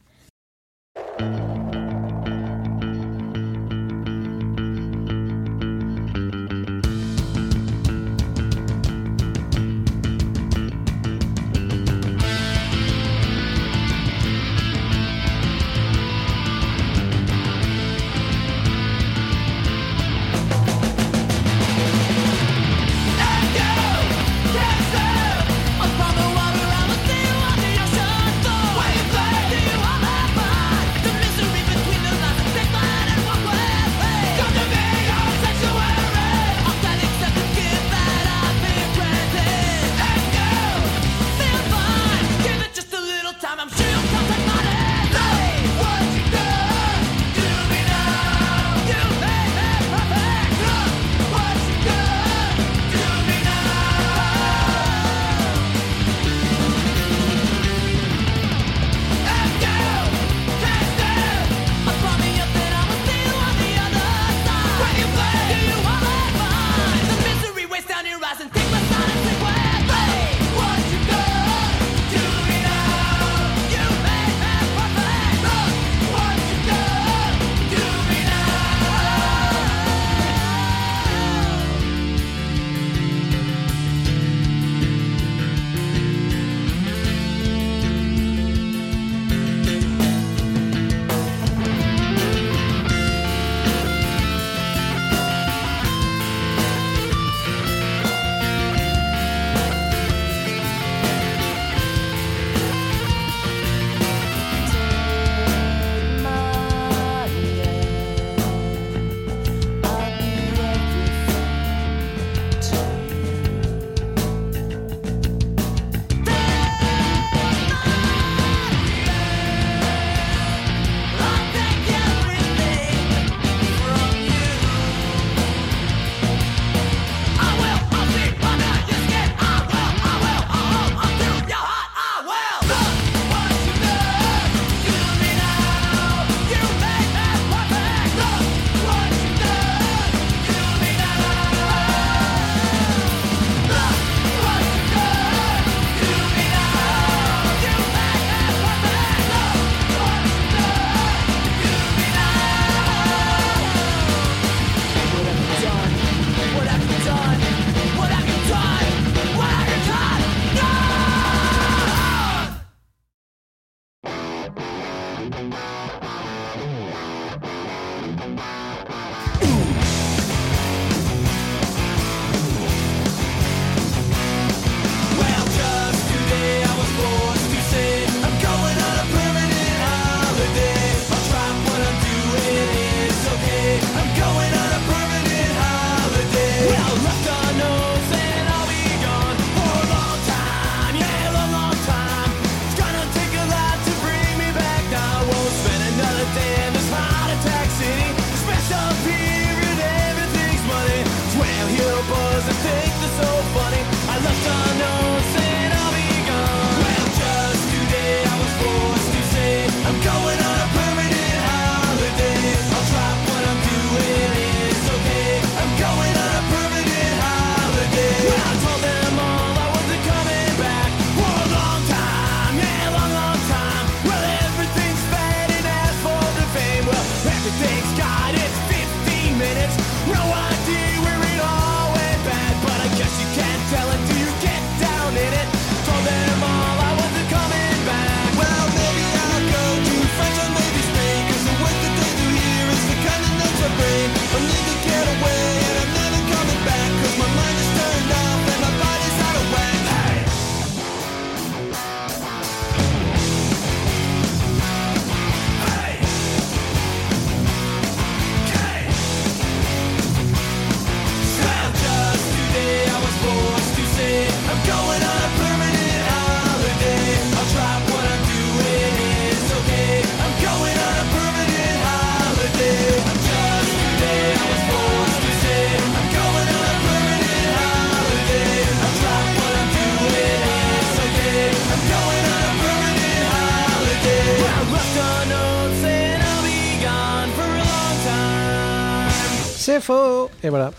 faux Et voilà.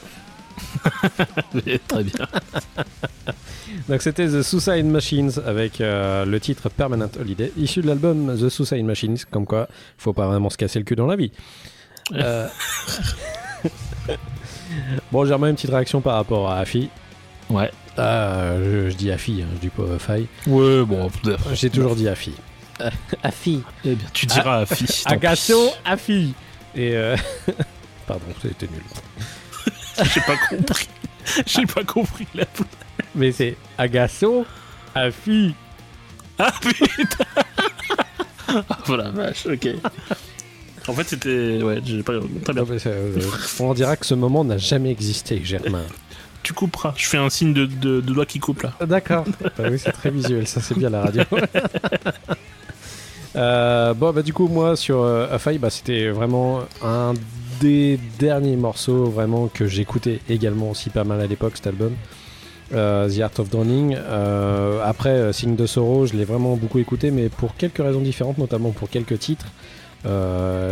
*laughs* Très bien. *laughs* Donc c'était The Suicide Machines avec euh, le titre Permanent Holiday, issu de l'album The Suicide Machines, comme quoi faut pas vraiment se casser le cul dans la vie. Euh, *laughs* bon, j'ai une petite réaction par rapport à Afi. Ouais. Ah, je, je dis Afi, hein, je dis pas euh, Faille. Ouais, bon. J'ai toujours dit Afi. Afi. Eh bien, tu diras tant pis. Agasso Afi. Et euh... pardon, c'était nul. *laughs* J'ai pas compris. *laughs* J'ai pas compris la Mais c'est Agasso Afi. Ah putain *laughs* Ah voilà, vache, ok. En fait, c'était. Ouais, j'ai pas. Très bien. Non, mais euh, on dira que ce moment n'a jamais existé, Germain. Tu couperas. Je fais un signe de, de, de doigt qui coupe là. D'accord. Bah oui, c'est très visuel, ça c'est bien la radio. Euh, bon, bah du coup, moi sur euh, Afai, bah, c'était vraiment un des derniers morceaux vraiment que j'écoutais également aussi pas mal à l'époque, cet album. Euh, The Art of Drowning. Euh, après, euh, Signe de Sorrow, je l'ai vraiment beaucoup écouté, mais pour quelques raisons différentes, notamment pour quelques titres.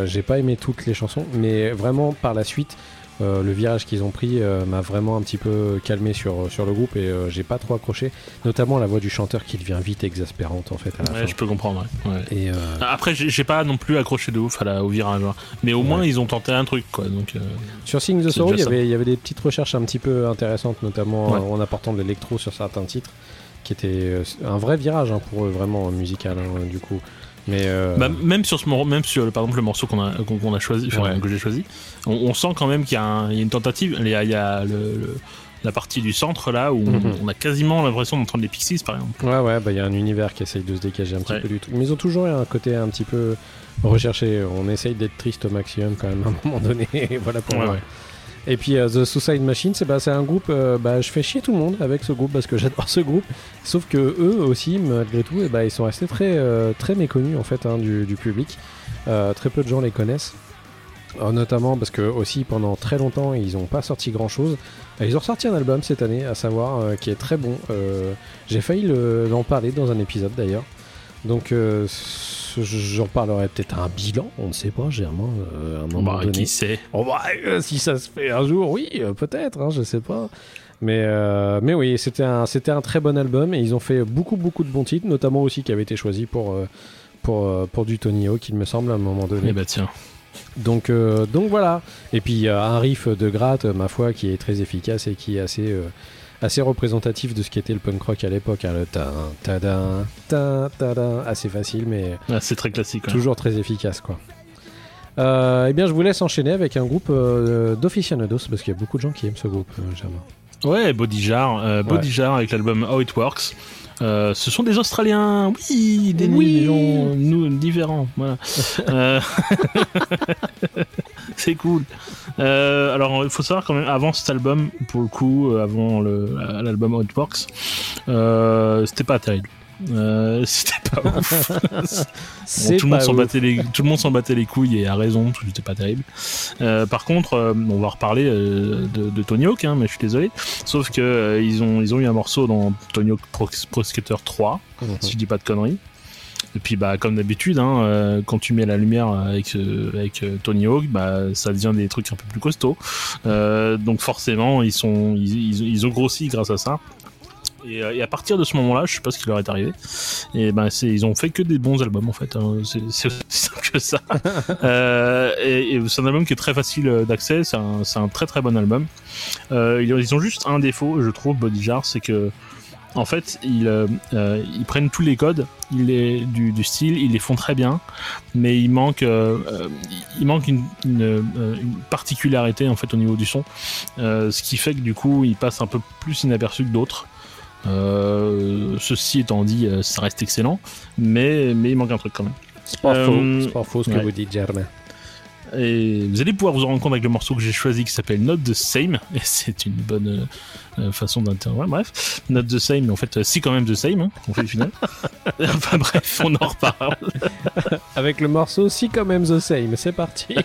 J'ai pas aimé toutes les chansons, mais vraiment par la suite, euh, le virage qu'ils ont pris euh, m'a vraiment un petit peu calmé sur, sur le groupe et euh, j'ai pas trop accroché, notamment la voix du chanteur qui devient vite exaspérante en fait à la Ouais, fin. je peux comprendre. Ouais. Ouais. Et Après, j'ai pas non plus accroché de ouf à la, au virage. hein. Mais au moins, ils ont tenté un truc, quoi. Donc, sur Sing the Sorrow, il y, avait, il y avait des petites recherches un petit peu intéressantes, notamment en apportant de l'électro sur certains titres, qui était un vrai virage hein, pour eux, vraiment musical hein, du coup. Mais euh, bah, même sur ce même sur le, par exemple le morceau qu'on a qu'on qu'on a choisi, enfin, Ouais. que j'ai choisi, on, on sent quand même qu'il y, a un- il y a une tentative. Il y a, il y a le- le- la partie du centre là où on- Mhm. on, a quasiment l'impression d'entendre les Pixies, par exemple. Ouais, ouais, bah il y a un univers qui essaye de se dégager un petit Ouais. peu du truc. Mais ils ont toujours un côté un petit peu recherché. On essaye d'être triste au maximum quand même à un moment donné. *laughs* Voilà pour Ouais, moi. Et puis euh, The Suicide Machine, c'est bah, un groupe. euh, bah, je fais chier tout le monde avec ce groupe parce que *laughs* j'adore ce groupe. Sauf que eux aussi, malgré tout, eh bah, ils sont restés très, euh, très méconnus en fait hein, du, public. Très peu de gens les connaissent. Notamment parce que aussi pendant très longtemps ils n'ont pas sorti grand chose. Ils ont sorti un album cette année, à savoir qui est très bon. J'ai failli le- l'en parler dans un épisode d'ailleurs. Donc j'en parlerai peut-être à un bilan, on ne sait pas, Germain, euh, à un moment Bah, donné. qui sait? Oh bah, euh, si ça se fait un jour, oui, euh, peut-être, hein, je sais pas. Mais, euh, mais oui, c'était un, c'était un très bon album et ils ont fait beaucoup, beaucoup de bons titres, notamment aussi qui avait été choisi pour, pour, pour du Tony Hawk, il me semble, à un moment donné. Eh bah tiens. Donc, euh, donc voilà. Et puis un riff de gratte, ma foi, qui est très efficace et qui est assez, euh, assez représentatif de ce qu'était le punk rock à l'époque. hein, le ta ta ta ta ta ta assez facile, mais Ah, c'est très classique. ouais. toujours très efficace, quoi. Euh, eh bien, je vous laisse enchaîner avec un groupe euh, parce qu'il y a beaucoup de gens qui aiment ce groupe, euh, Germain. Ouais, Body Jar, euh, Jar avec l'album How It Works. Euh, ce sont des Australiens, oui, des, Oui. gens nous, différents. Voilà. *laughs* Euh, *laughs* C'est cool. Euh, alors, il faut savoir quand même, avant cet album, pour le coup, avant l'album euh, c'était pas terrible. Euh, *laughs* C'était pas ouf. *laughs* Bon, tout, le monde ouf. battait les, tout le monde s'en battait les couilles et a raison, parce que c'était pas terrible. Euh, par contre, euh, on va reparler euh, de, de Tony Hawk, hein, mais je suis désolé. Sauf que euh, ils, ont, ils ont eu un morceau dans Tony Hawk Pro, Pro Skater 3, Mhm. si je dis pas de conneries. Et puis, bah, comme d'habitude, hein, euh, quand tu mets la lumière avec, euh, avec euh, Tony Hawk, bah, ça devient des trucs un peu plus costauds. Euh, donc, forcément, ils, sont, ils, ils, ils ont grossi grâce à ça. Et, euh, et à partir de ce moment-là, je sais pas ce qui leur est arrivé. Et ben, c'est, ils ont fait que des bons albums en fait. hein. C'est, c'est aussi *laughs* simple que ça. *laughs* euh, et, et c'est un album qui est très facile euh, d'accès. C'est un, c'est un très très bon album. Euh, ils ont- ils ont juste un défaut, je trouve, Body Jar, c'est que en fait, ils, euh, ils prennent tous les codes ils les, du, du style, ils les font très bien, mais il manque, euh, il manque une, une, une particularité en fait au niveau du son, euh, ce qui fait que du coup, ils passent un peu plus inaperçus que d'autres. Euh, ceci étant dit, euh, ça reste excellent, mais, mais il manque un truc quand même. C'est pas Euh, pas faux ce que vous dites, Germain. Et vous allez pouvoir vous en rendre compte avec le morceau que j'ai choisi qui s'appelle Not the Same. *laughs* Et c'est une bonne euh, façon d'interroger. bref, Not the Same, mais en fait, si quand même the Same, hein, on fait le final. *laughs* *laughs* enfin bref, on en reparle. Avec le morceau Si quand même The Same, c'est parti.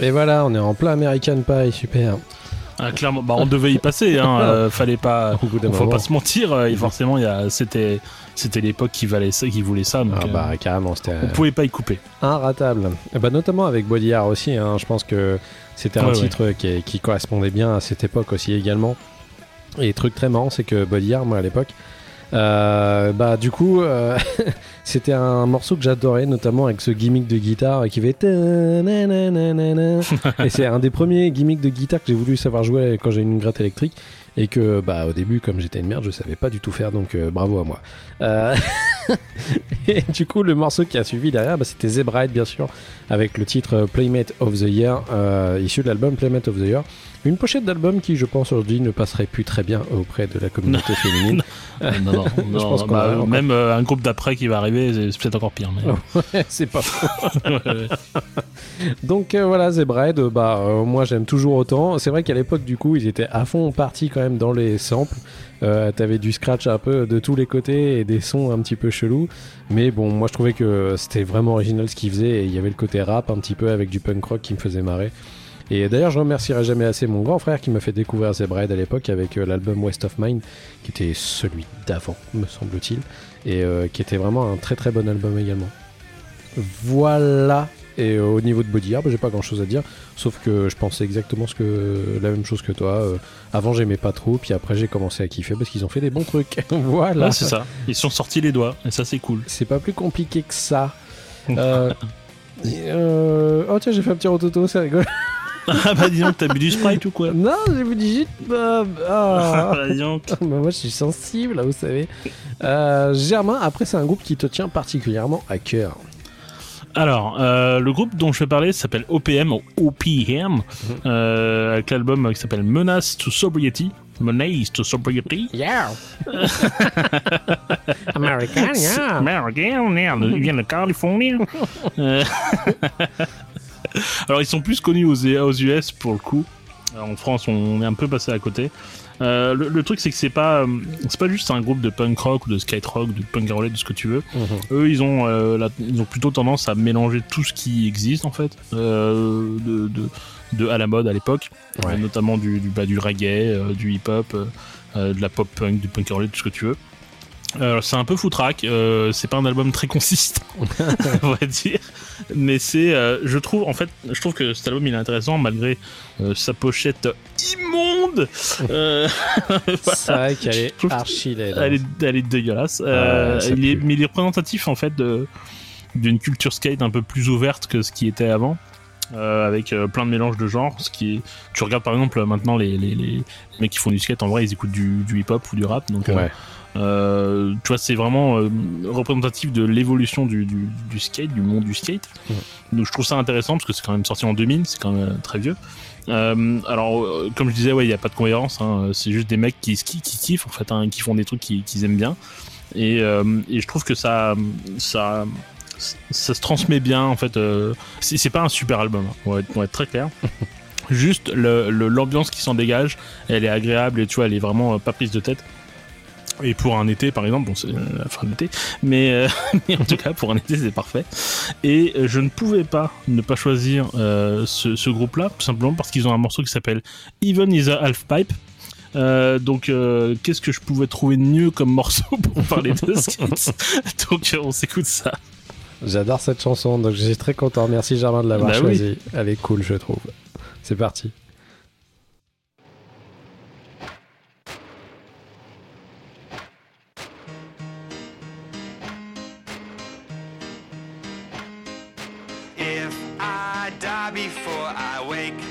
Et voilà, on est en plein American Pie, super. Ah, clairement, bah, on devait y passer. Hein, *laughs* euh, fallait pas. Faut moment. pas se mentir. euh, et forcément, c'était, c'était l'époque qui valait ça, qui voulait ça. Donc, Ah euh, bah carrément, c'était on pouvait pas y couper. inratable. Et bah, notamment avec Body Art aussi, hein, je pense que c'était un Ouais, titre qui, qui correspondait bien à cette époque aussi également. Et truc très marrant, c'est que Body Art, moi à l'époque, euh, bah du coup, euh, *laughs* c'était un morceau que j'adorais, notamment avec ce gimmick de guitare qui fait. *laughs* et c'est un des premiers gimmicks de guitare que j'ai voulu savoir jouer quand j'ai une gratte électrique. Et que bah au début, comme j'étais une merde, je savais pas du tout faire, donc euh, bravo à moi. Euh, *laughs* et du coup, le morceau qui a suivi derrière, bah, c'était Zebride, bien sûr, avec le titre euh, Playmate of the Year, euh, issu de l'album Playmate of the Year. Une pochette d'album qui, je pense, aujourd'hui ne passerait plus très bien auprès de la communauté *laughs* féminine. Non, non, non, *laughs* pense qu'on bah, encore- même euh, un groupe d'après qui va arriver, c'est peut-être encore pire. Mais... *laughs* C'est pas faux. Donc euh, voilà, Zebride, euh, bah, euh, moi j'aime toujours autant. C'est vrai qu'à l'époque, du coup, ils étaient à fond partis quand même dans les samples. Euh, T'avais du scratch un peu de tous les côtés et des sons un petit peu chelous. Mais bon, moi je trouvais que c'était vraiment original ce qu'ils faisaient et il y avait le côté rap un petit peu avec du punk rock qui me faisait marrer. Et d'ailleurs, je remercierai jamais assez mon grand frère qui m'a fait découvrir Zebride à l'époque avec euh, l'album West of Mind, qui était celui d'avant, me semble-t-il, et euh, qui était vraiment un très très bon album également. Voilà. Et euh, au niveau de Body Art, bah, j'ai pas grand chose à dire, sauf que je pensais exactement ce que la même chose que toi. Euh, avant, j'aimais pas trop, puis après, j'ai commencé à kiffer parce qu'ils ont fait des bons trucs. *laughs* voilà. Ouais, c'est ça. Ils sont sortis les doigts, et ça, c'est cool. C'est pas plus compliqué que ça. *laughs* Euh, euh, Oh tiens, j'ai fait un petit rototo, c'est rigolo. Ah bah dis donc, t'as bu du Sprite ou quoi Non, j'ai vu du jus de pomme. Ah Ah. bah dis donc. *laughs* Bah, moi, je suis sensible, vous savez. Euh, Germain, après, c'est un groupe qui te tient particulièrement à cœur. Alors, euh, le groupe dont je vais parler s'appelle OPM, ou OPM, euh, avec l'album qui s'appelle Menace to Sobriety. Menace to Sobriety. Yeah. *laughs* American, yeah. American, yeah, ils viennent de Californie. *laughs* Euh, *laughs* Alors, ils sont plus connus aux, aux US pour le coup. Alors, en France, on est un peu passé à côté. Euh, le, le truc, c'est que c'est pas, euh, c'est pas juste un groupe de punk rock ou de skate rock, de punk roulette, de ce que tu veux. Mhm. Eux, ils ont, euh, la- ils ont plutôt tendance à mélanger tout ce qui existe en fait, euh, de, de, de à la mode à l'époque, Ouais. euh, notamment du, du, bah, du reggae, euh, du hip-hop, euh, euh, de la pop punk, du punk roulette, tout ce que tu veux. Euh, c'est un peu foutraque, euh, c'est pas un album très consistant, *laughs* on va dire, mais c'est, euh, je trouve, en fait, je trouve que cet album il est intéressant malgré euh, sa pochette immonde. *laughs* Euh, *laughs* C'est vrai qu'elle est archi laide. elle est, elle est dégueulasse. Il est, mais il est représentatif en fait d'une culture skate un peu plus ouverte que ce qui était avant. euh, avec euh, plein de mélanges de genres. Ce qui est... Tu regardes par exemple maintenant les, les, les mecs qui font du skate, en vrai ils écoutent du, du hip-hop ou du rap. Donc, Ouais. euh, tu vois, c'est vraiment euh, représentatif de l'évolution du, du, du skate, du monde du skate. Donc je trouve ça intéressant parce que c'est quand même sorti en 2000, c'est quand même euh, très vieux. Euh, alors, euh, comme je disais, ouais, il n'y a pas de cohérence. hein, c'est juste des mecs qui, qui, qui kiffent en fait, hein, qui font des trucs qu'ils aiment bien. Et, euh, et je trouve que ça, ça, ça se transmet bien en fait. euh, c'est pas un super album, hein, va être, être très clair. *laughs* Juste le- le- l'ambiance qui s'en dégage, elle est agréable et tu vois, elle est vraiment euh, pas prise de tête. Et pour un été, par exemple, bon, c'est la fin de l'été, mais, euh, *laughs* mais en tout cas, pour un été, c'est parfait. Et euh, je ne pouvais pas ne pas choisir euh, ce, ce groupe-là, tout simplement parce qu'ils ont un morceau qui s'appelle Even is a Half Pipe. Euh, donc, euh, qu'est-ce que je pouvais trouver de mieux comme morceau *laughs* pour parler de skate Donc, euh, on s'écoute ça. J'adore cette chanson, donc je suis très content. Merci Germain de l'avoir Bah oui. choisie. Elle est cool, je trouve. C'est parti. I wake,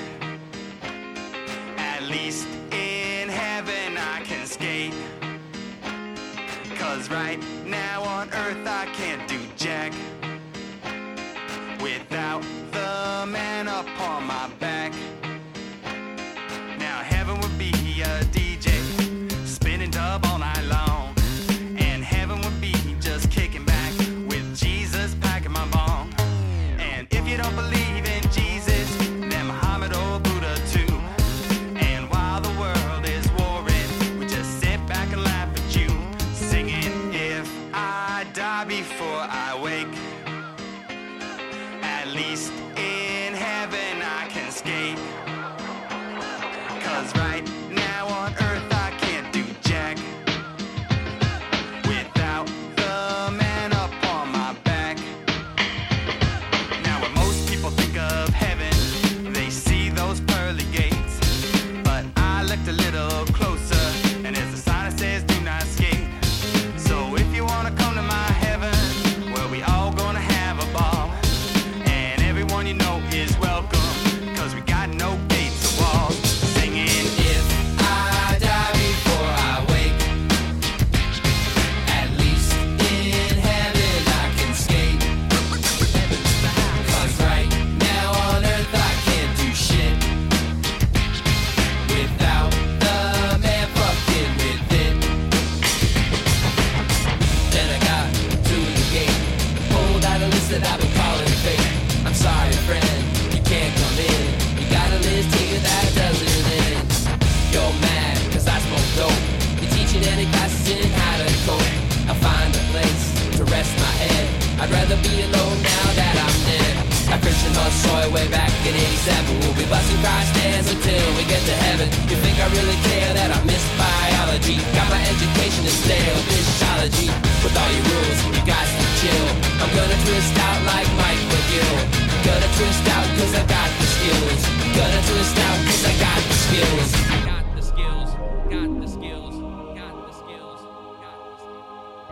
North Shore way back in 87. We'll be busting cross stands until we get to heaven. You think I really care that I missed biology? Got my education in stale physiology. With all your rules, you got to chill. I'm gonna twist out like Mike McGill. Gonna twist out cause I got the skills. Gonna twist out cause I got the skills. Got the skills, got the skills, got the skills.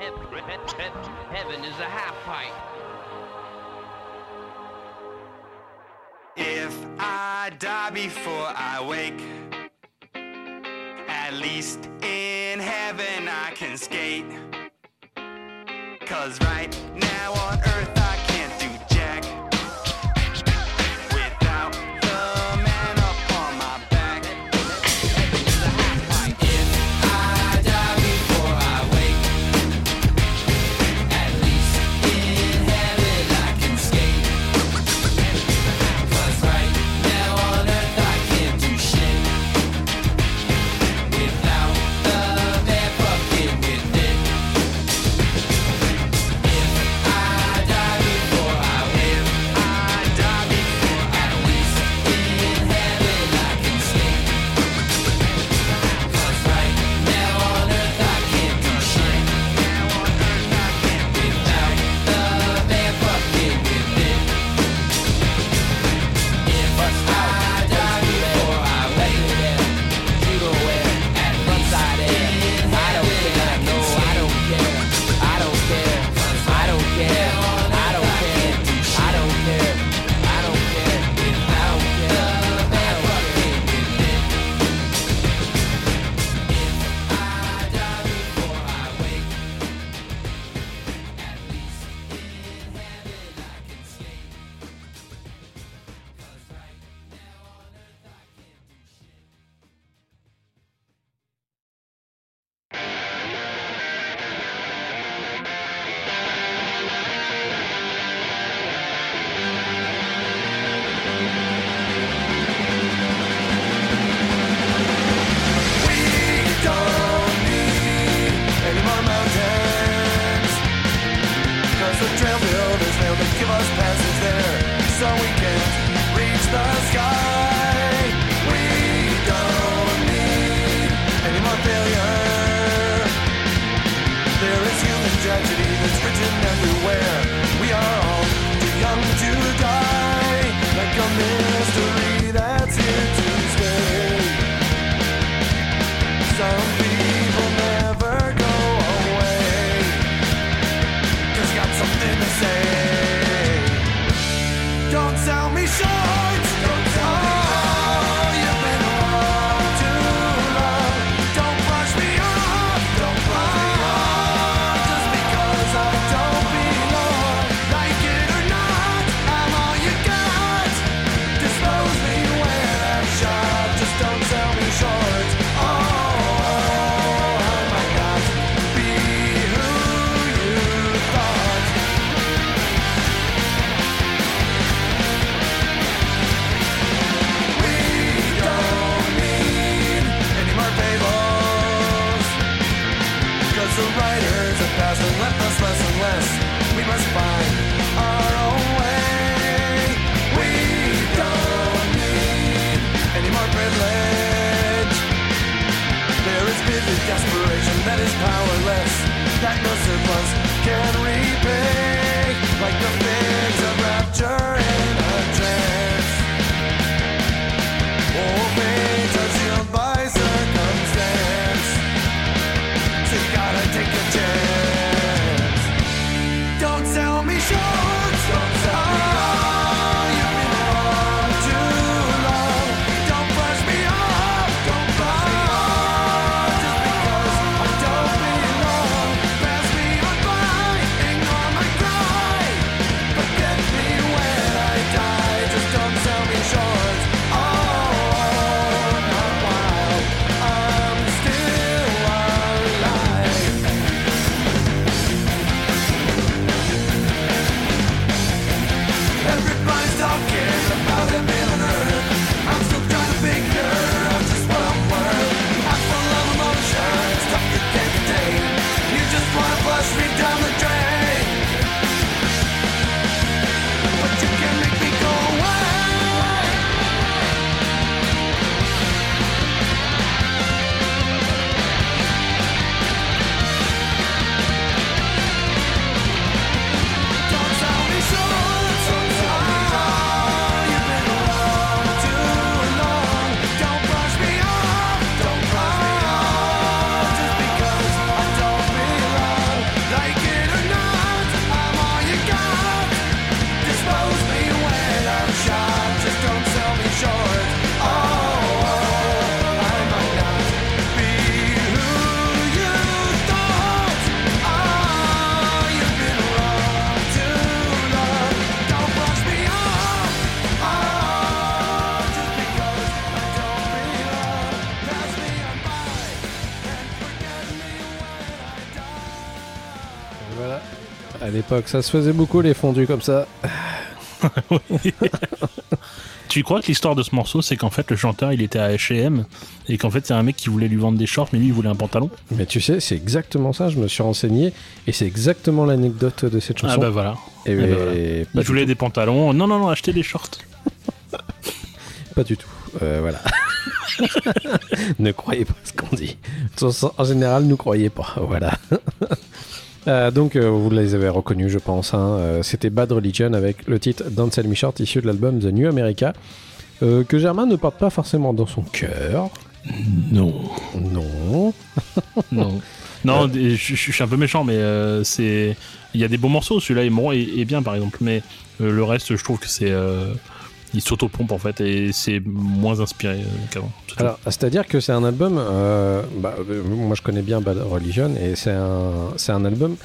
Heaven, heaven is a half pipe. I die before I wake. At least in heaven I can skate. Cause right now on earth I l'époque, ça se faisait beaucoup les fondus comme ça. *laughs* Tu crois que l'histoire de ce morceau, c'est qu'en fait le chanteur il était à H&M et qu'en fait c'est un mec qui voulait lui vendre des shorts, mais lui il voulait un pantalon? Mais tu sais, c'est exactement ça. Je me suis renseigné et c'est exactement l'anecdote de cette chanson. Ah bah voilà. Et eh voilà. pas, Il voulait tout, des pantalons. Non non non, acheter des shorts. *laughs* pas du tout. Euh, voilà. *laughs* ne croyez pas ce qu'on dit. En général, ne croyez pas. Voilà. Euh, donc, euh, vous les avez reconnus, je pense. hein. Euh, C'était Bad Religion avec le titre Don't Sell Me Short, issu de l'album The New America, que Germain ne porte pas forcément dans son cœur. Non. Non. *laughs* Non. Non, je, je- je suis un peu méchant, mais c'est. Il y a des bons morceaux. Celui-là est, bon et, et bien, par exemple. Mais le reste, je trouve que c'est. Il s'auto-pompe en fait et c'est moins inspiré euh, qu'avant. Alors, c'est-à-dire que c'est un album. euh, bah, euh, moi, je connais bien Bad Religion et c'est un, c'est un album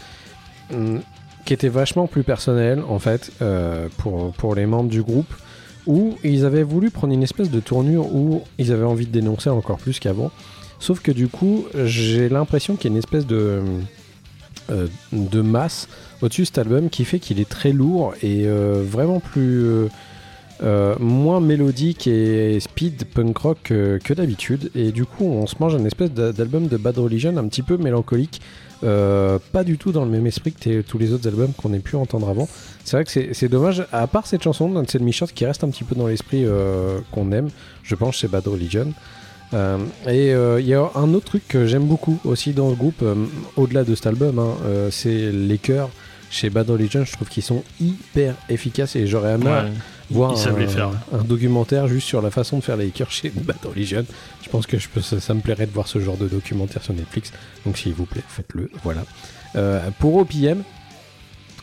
hum, qui était vachement plus personnel en fait pour, pour les membres du groupe où ils avaient voulu prendre une espèce de tournure où ils avaient envie de dénoncer encore plus qu'avant. Sauf que du coup, j'ai l'impression qu'il y a une espèce de, de masse au-dessus de cet album qui fait qu'il est très lourd et vraiment plus. Euh, moins mélodique et speed punk rock que, d'habitude. Et du coup, on se mange un espèce d'a- d'album de Bad Religion un petit peu mélancolique. euh, pas du tout dans le même esprit que tous les autres albums qu'on ait pu entendre avant. C'est vrai que c'est dommage, à part cette chanson d'Ansel Michels qui reste un petit peu dans l'esprit euh, qu'on aime, je pense, c'est Bad Religion. Et il y a un autre truc que j'aime beaucoup aussi dans le groupe, au-delà de cet album, hein, c'est les chœurs. Chez Bad Religion, je trouve qu'ils sont hyper efficaces et j'aurais aimé. Voir Ils un, les faire. un documentaire juste sur la façon de faire les chœurs chez Bad Religion. Je pense que je peux, ça, ça me plairait de voir ce genre de documentaire sur Netflix. Donc s'il vous plaît, faites-le. Voilà. Euh, pour OPM,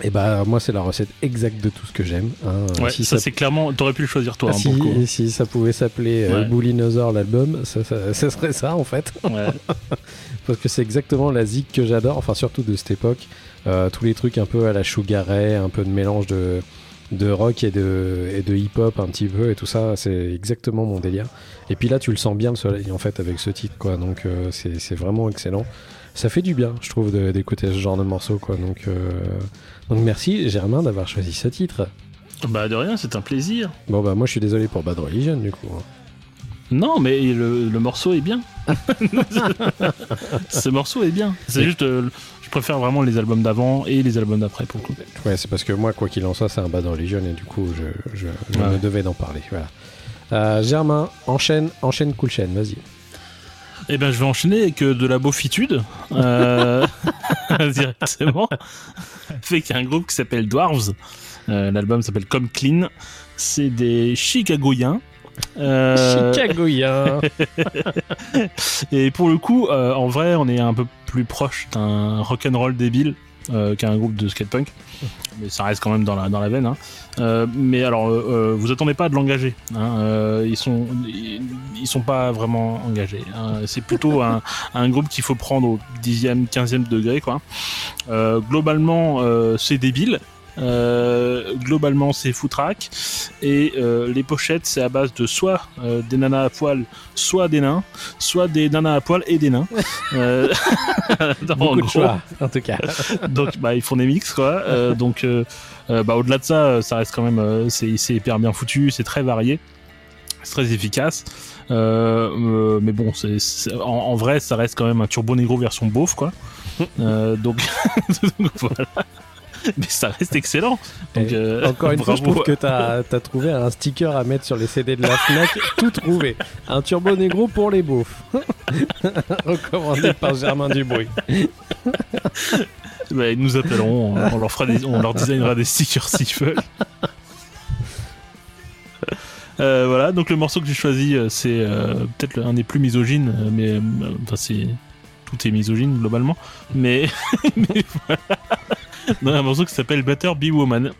et bah moi c'est la recette exacte de tout ce que j'aime. hein. Ouais, si ça, ça, c'est clairement. T'aurais pu le choisir toi. ah, hein, si, pour le coup. et si ça pouvait s'appeler euh, Ouais. Bullinosaur l'album, ça, ça- ça serait ça en fait. Ouais. *laughs* Parce que c'est exactement la zik que j'adore, enfin surtout de cette époque. Euh, tous les trucs un peu à la Ray, un peu de mélange de, de rock et de, et de hip-hop un petit peu et tout ça, c'est exactement mon délire. Et puis là, tu le sens bien le soleil en fait avec ce titre, quoi. Donc euh, c'est vraiment excellent. Ça fait du bien, je trouve, d'écouter ce genre de morceau, quoi. Donc, euh, donc merci Germain d'avoir choisi ce titre. Bah de rien, c'est un plaisir. Bon bah moi je suis désolé pour Bad Religion du coup. Non, mais le, le morceau est bien. *laughs* Ce morceau est bien. C'est juste, euh, je préfère vraiment les albums d'avant et les albums d'après pour le coup. Ouais, c'est parce que moi, quoi qu'il en soit, c'est un Bad Religion et du coup, je, je, je Ouais. me devais d'en parler. Voilà. Euh, Germain, enchaîne, enchaîne, cool chaîne, vas-y. Eh ben, je vais enchaîner avec euh, de la beaufitude euh, *laughs* directement. Fait qu'il y a un groupe qui s'appelle Dwarves. L'album s'appelle Come Clean. C'est des Chicagoiens. Euh, Chicagoien. *laughs* Et pour le coup, euh, en vrai, on est un peu plus proche d'un rock'n'roll débile euh, qu'un groupe de skatepunk. Mais ça reste quand même dans la, dans la veine. hein. Euh, mais alors, euh, vous attendez pas de l'engager. hein. Ils sont ils, ils sont pas vraiment engagés. hein. C'est plutôt un, un groupe qu'il faut prendre au 10e, 15e degré. Quoi. Globalement, c'est débile. Euh, globalement, c'est foutraque. Et euh, les pochettes, c'est à base de soit euh, des nanas à poil, soit des nains, soit des nanas à poil et des nains. *laughs* En Beaucoup de choix, en tout cas. *laughs* donc bah ils font des mix quoi donc bah au-delà de ça ça reste quand même c'est c'est hyper bien foutu c'est très varié c'est très efficace Euh, mais bon c'est c'est- en, en vrai ça reste quand même un turbo négro version beauf quoi *laughs* Euh, donc, donc voilà *laughs* mais ça reste excellent donc, euh, Encore une fois, je trouve que t'as as trouvé un sticker à mettre sur les CD de la Fnac. *laughs* tout trouvé. Un turbo négro pour les beaufs. *laughs* Recommandé par Germain Dubruy. Bah, ils nous appelleront on, on leur fera des- on leur designera des stickers s'ils veulent Euh, voilà, donc le morceau que j'ai choisi, euh, c'est euh, peut-être un des plus misogynes, mais euh, enfin c'est tout est misogyne globalement, mais, mais voilà, Non, un morceau qui s'appelle Better Be Woman.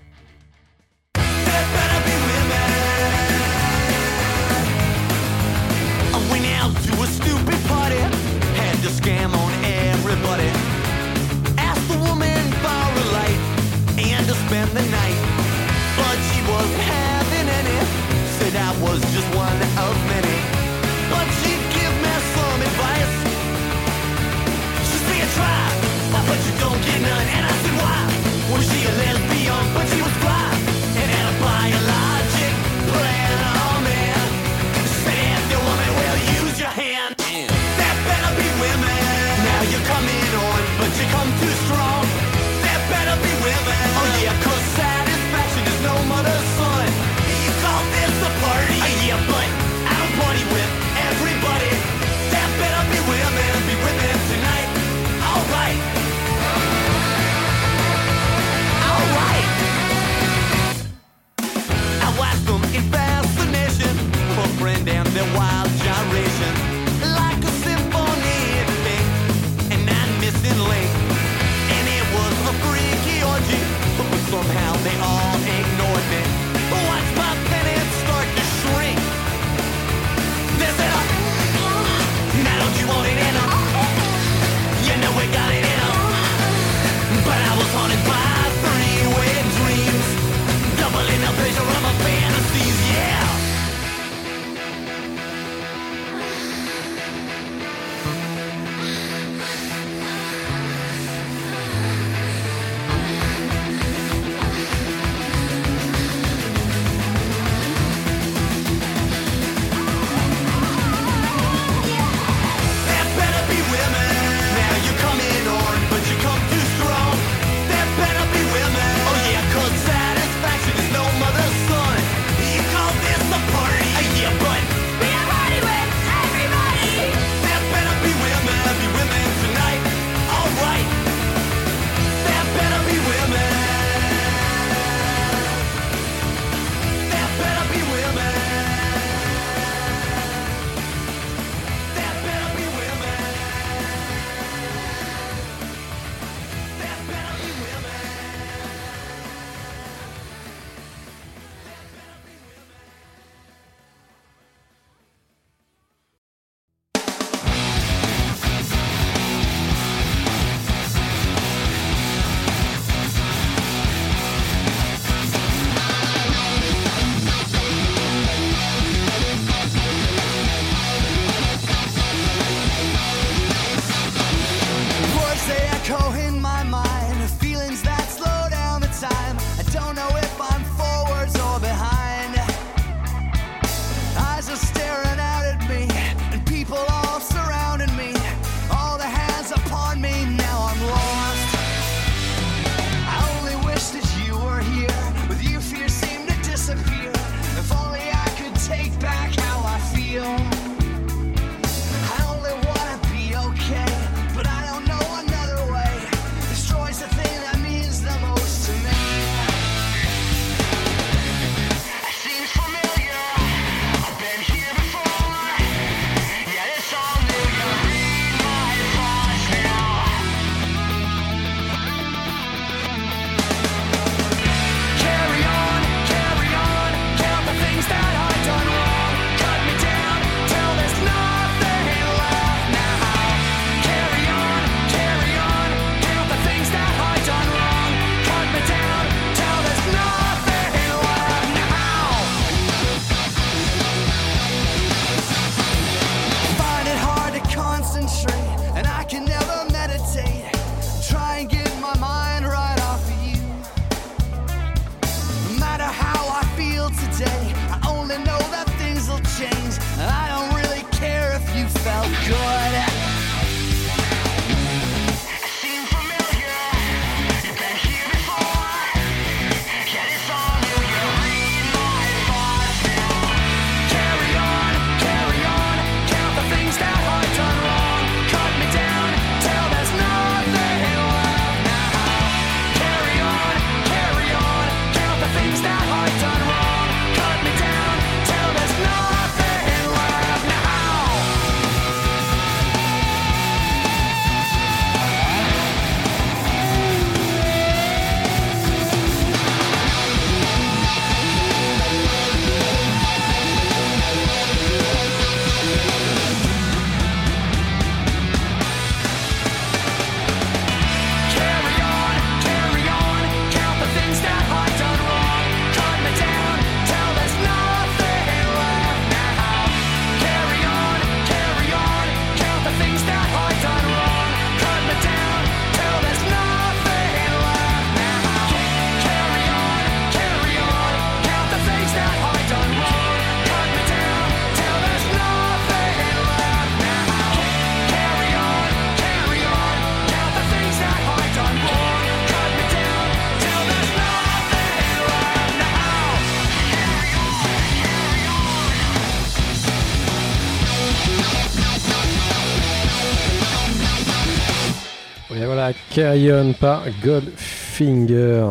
Voilà, Carrion par Goldfinger.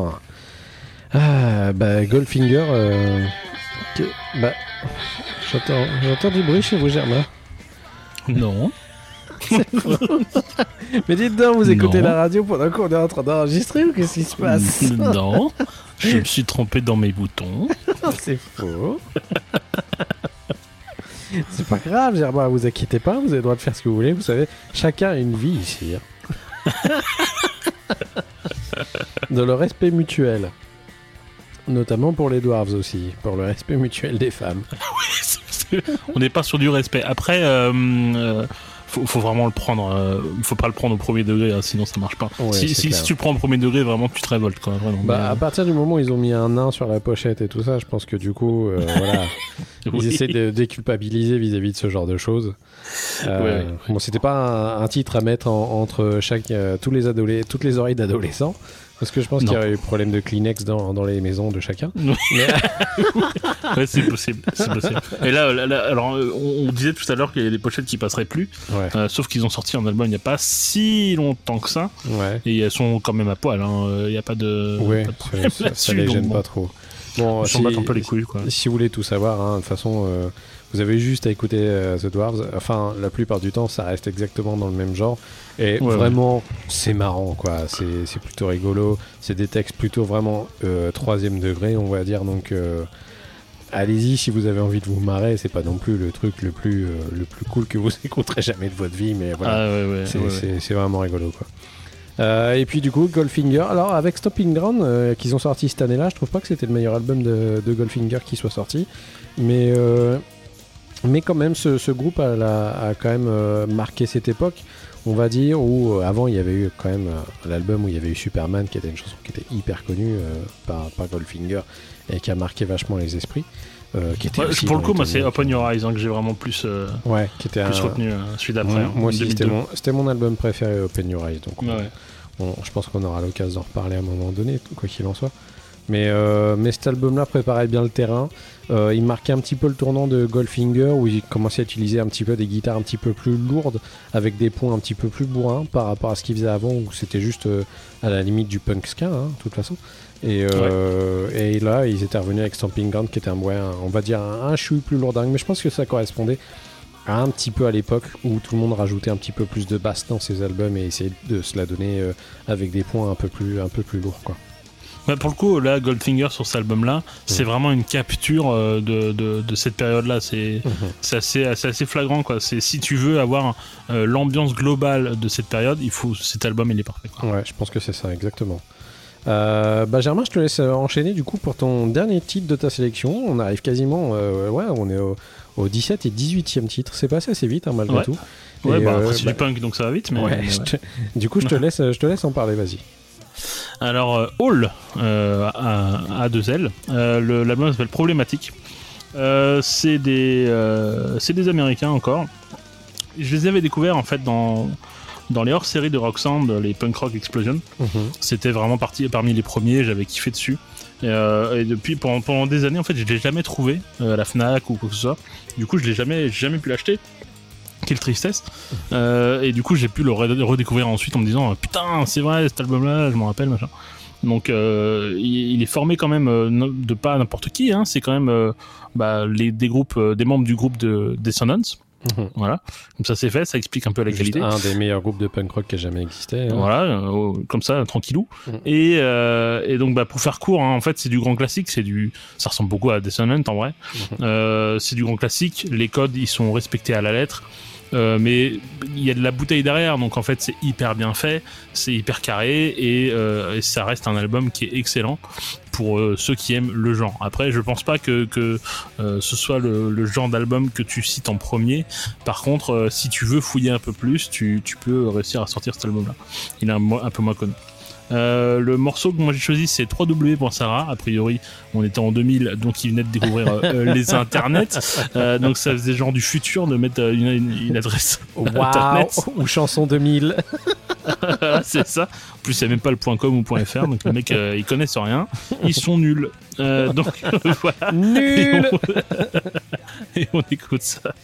Ah, bah, Goldfinger. euh, que- bah, j'entends, j'entends du bruit chez vous, Germain. Non. *laughs* Mais dites donc, vous écoutez Non. la radio pendant qu'on est en train d'enregistrer ou qu'est-ce qui se passe? *laughs* Non. *laughs* Je me suis trompé dans mes boutons. C'est faux. C'est pas grave, Germain, vous inquiétez pas, vous avez le droit de faire ce que vous voulez. Vous savez, chacun a une vie ici. De le respect mutuel. Notamment pour les dwarves aussi, pour le respect mutuel des femmes. On n'est pas sur du respect. Après, euh, euh, faut, faut vraiment le prendre. euh, Il faut pas le prendre au premier degré, hein, sinon ça marche pas. Ouais, si, tu prends au premier degré, vraiment tu te révoltes quoi. Vraiment. Bah, Mais, à partir du moment où ils ont mis un nain sur la pochette et tout ça, je pense que du coup, euh, *laughs* voilà, euh, ils oui. essaient de déculpabiliser vis-à-vis de ce genre de choses. Euh, Ouais. Bon, c'était pas un, un titre à mettre en- entre chaque, euh, tous les toutes les oreilles d'adolescents, parce que je pense qu'il y aurait eu problème de Kleenex dans, dans les maisons de chacun. *laughs* Mais, Ouais, c'est possible. Et là, là, là, alors, on, on disait tout à l'heure qu'il y a des pochettes qui passeraient plus, ouais, euh, sauf qu'ils ont sorti un album il n'y a pas si longtemps que ça, ouais, et elles sont quand même à poil. hein, Il n'y a pas de, ouais, pas de ça, problème ça- les donc gêne bon, pas trop. Bon, si- un peu les couilles, quoi. Si vous voulez tout savoir, hein, de toute façon, euh, vous avez juste à écouter euh, The Dwarves. Enfin, la plupart du temps, ça reste exactement dans le même genre. Et Ouais, vraiment, c'est marrant, quoi. C'est plutôt rigolo. C'est des textes plutôt vraiment euh, troisième degré, on va dire. Donc, euh, allez-y si vous avez envie de vous marrer. C'est pas non plus le truc le plus, le plus cool que vous *laughs* écouterez jamais de votre vie, mais voilà. Ah ouais. C'est vraiment rigolo quoi. Euh, et puis du coup Goldfinger, alors avec Stopping Ground euh, qu'ils ont sorti cette année-là, je trouve pas que c'était le meilleur album de, de Goldfinger qui soit sorti, mais euh, mais quand même ce, ce groupe a, quand même euh, marqué cette époque, on va dire, où euh, avant il y avait eu quand même euh, l'album où il y avait eu Superman qui était une chanson qui était hyper connue par, par Goldfinger et qui a marqué vachement les esprits. euh, qui était Ouais, aussi pour le coup, moi, c'est. Open Your Eyes hein, que j'ai vraiment plus, euh, Ouais, qui était plus un- retenu, euh, celui d'après. moi, hein, moi aussi, c'était 2002. mon, album préféré, Open Your Eyes. Donc, on- on- je pense qu'on aura l'occasion d'en reparler à un moment donné, quoi qu'il en soit. Mais, euh, mais cet album-là préparait bien le terrain. Euh, il marquait un petit peu le tournant de Goldfinger, où il commençait à utiliser un petit peu des guitares un petit peu plus lourdes, avec des points un petit peu plus bourrins par rapport à ce qu'il faisait avant, où c'était juste euh, à la limite du punk ska, hein, de toute façon. Et, euh, et là, ils étaient revenus avec Stamping Ground, qui était un, ouais, un- on va dire un, un plus lourdingue, mais je pense que ça correspondait à un petit peu à l'époque où tout le monde rajoutait un petit peu plus de basse dans ses albums et essayait de se la donner avec des points un peu plus, un peu plus lourds. Quoi. Pour le coup, là, Goldfinger sur cet album-là, c'est vraiment une capture euh, de, de, de cette période-là. C'est c'est assez, flagrant, quoi. Si tu veux avoir euh, l'ambiance globale de cette période, il faut cet album, il est parfait. Quoi. Ouais, je pense que c'est ça, exactement. Euh, bah Germain, je te laisse euh, enchaîner du coup pour ton dernier titre de ta sélection. On arrive quasiment, euh, ouais, on est au, au 17 et 18e titre. C'est passé assez vite hein, malgré Ouais. tout. Ouais, Et, bah, euh, c'est bah, du punk, donc ça va vite. Mais, ouais, mais je ouais. te- du coup, je te *laughs* laisse, je te laisse en parler. Vas-y. Alors, euh, Hall, euh, à, deux L, euh, le- l'album s'appelle Problématique. C'est des, c'est des Américains encore. Je les avais découverts en fait dans, dans les hors-séries de Rock Sound, les Punk Rock Explosion. C'était vraiment parti, parmi les premiers, j'avais kiffé dessus. Et, euh, et depuis, pendant, pendant des années, en fait, je l'ai jamais trouvé euh, à la Fnac ou quoi que ce soit. Du coup, je l'ai jamais, jamais pu l'acheter. Quelle tristesse. Euh, et du coup, j'ai pu le re- redécouvrir ensuite en me disant Putain, c'est vrai, cet album-là, je m'en rappelle, machin. Donc, euh, il, est formé quand même euh, de pas n'importe qui, hein, c'est quand même euh, bah, les, des, groupes, des membres du groupe de Dissonance. Mhm. Voilà, comme ça c'est fait, ça explique un peu la Juste qualité. un des meilleurs groupes de punk rock qui a jamais existé. hein. Voilà, euh, comme ça, tranquillou. Mhm. Et, euh, et donc, bah, pour faire court, hein, en fait, c'est du grand classique. C'est du, ça ressemble beaucoup à Dissonant en vrai. Euh, c'est du grand classique. Les codes, ils sont respectés à la lettre. Euh, mais il y a de la bouteille derrière, donc en fait c'est hyper bien fait, c'est hyper carré et, euh, ça reste un album qui est excellent pour euh, ceux qui aiment le genre. Après, je pense pas que, ce soit le, genre d'album que tu cites en premier. Par contre, si tu veux fouiller un peu plus, tu, peux réussir à sortir cet album-là. Il est un peu moins connu. Euh, le morceau que moi j'ai choisi c'est www.sarah. A priori, on était en 2000, donc il venait de découvrir euh, euh, les *laughs* internets. Euh, donc ça faisait genre du futur de mettre une, une- une adresse *laughs* internet. Ou chanson 2000. Voilà, *laughs* c'est ça. En plus, il n'y a même pas le .com ou .fr, donc les mecs ils connaissent rien. Ils sont nuls. Donc voilà. Nul Et on, et on écoute ça.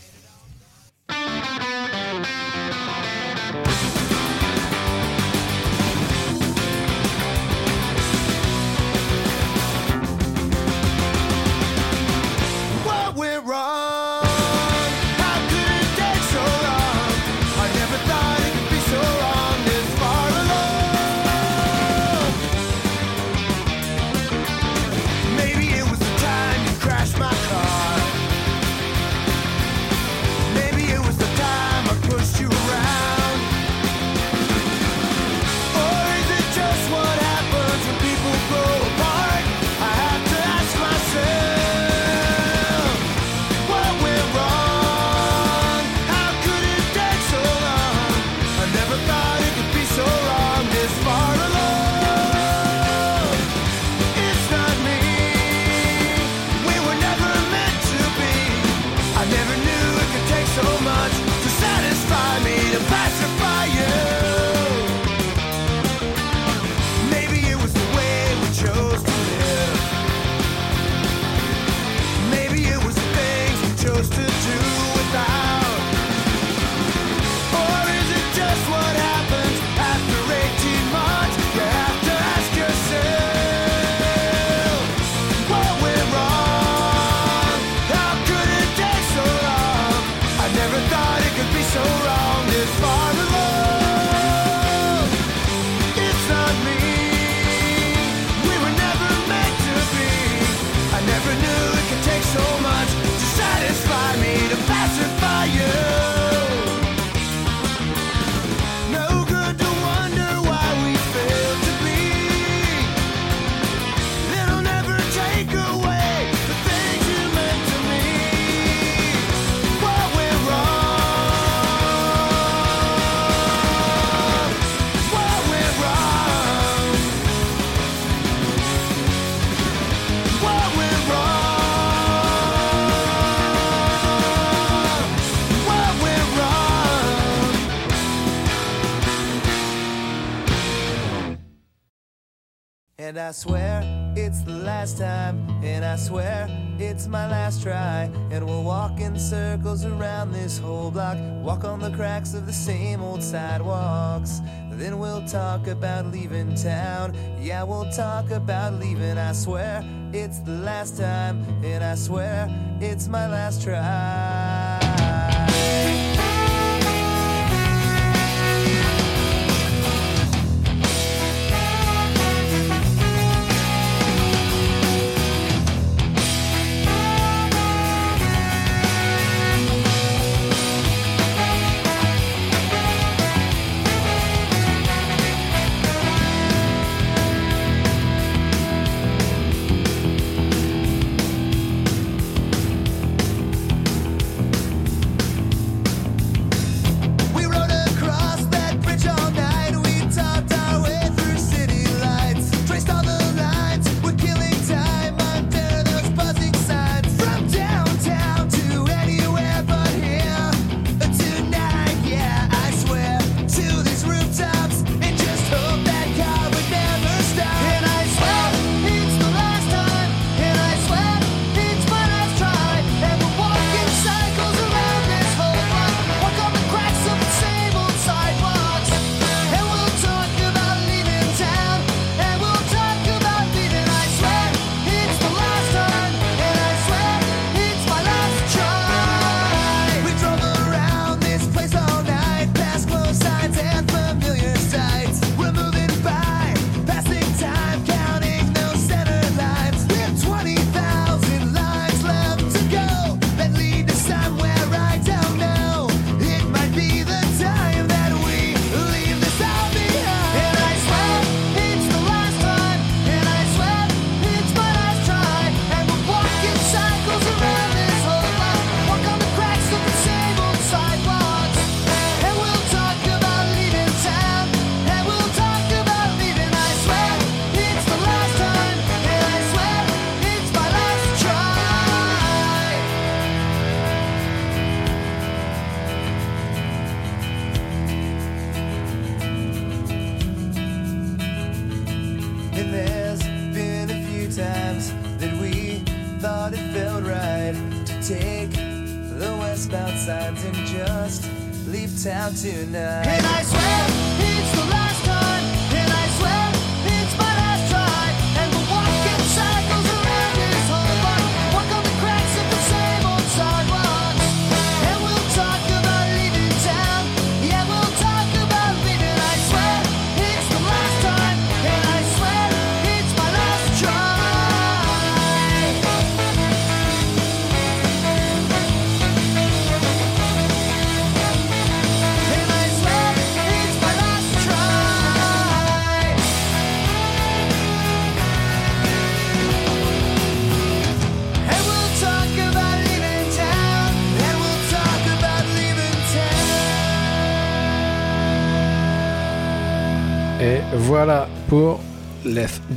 I swear it's the last time, and I swear it's my last try. And we'll walk in circles around this whole block, walk on the cracks of the same old sidewalks. Then we'll talk about leaving town. Yeah, we'll talk about leaving. I swear it's the last time, and I swear it's my last try.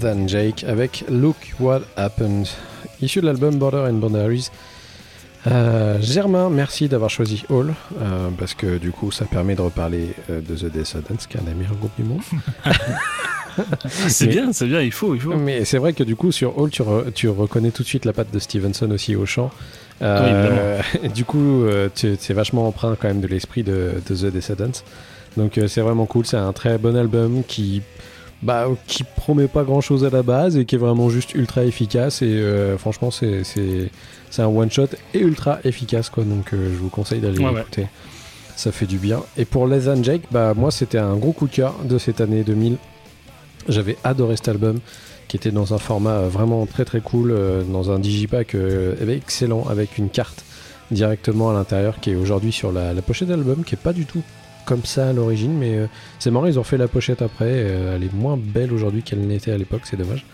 Than Jake avec Look What Happened, issu de l'album Border and Boundaries. Euh, Germain, merci d'avoir choisi Hall, euh, parce que du coup ça permet de reparler euh, de The Descendants, qui est un des meilleurs groupes du monde. *laughs* C'est bien, c'est bien, il faut, il faut. Mais c'est vrai que du coup sur Hall tu, re- tu reconnais tout de suite la patte de Stevenson aussi au chant. Euh, *laughs* du coup euh, tu- c'est vachement empreint quand même de l'esprit de, de The Descendants. Donc euh, c'est vraiment cool, c'est un très bon album qui bah, qui promet pas grand chose à la base et qui est vraiment juste ultra efficace et euh, franchement c'est c'est c'est un one shot et ultra efficace quoi. Donc euh, je vous conseille d'aller Ouais, ouais. l'écouter. Ça fait du bien. Et pour Les and Jake bah moi c'était un gros coup de cœur de cette année 2000 j'avais adoré cet album qui était dans un format euh, vraiment très très cool euh, dans un digipack excellent avec une carte directement à l'intérieur qui est aujourd'hui sur la, la pochette d'album qui est pas du tout comme ça à l'origine mais euh, c'est marrant ils ont fait la pochette après euh, elle est moins belle aujourd'hui qu'elle n'était à l'époque c'est dommage.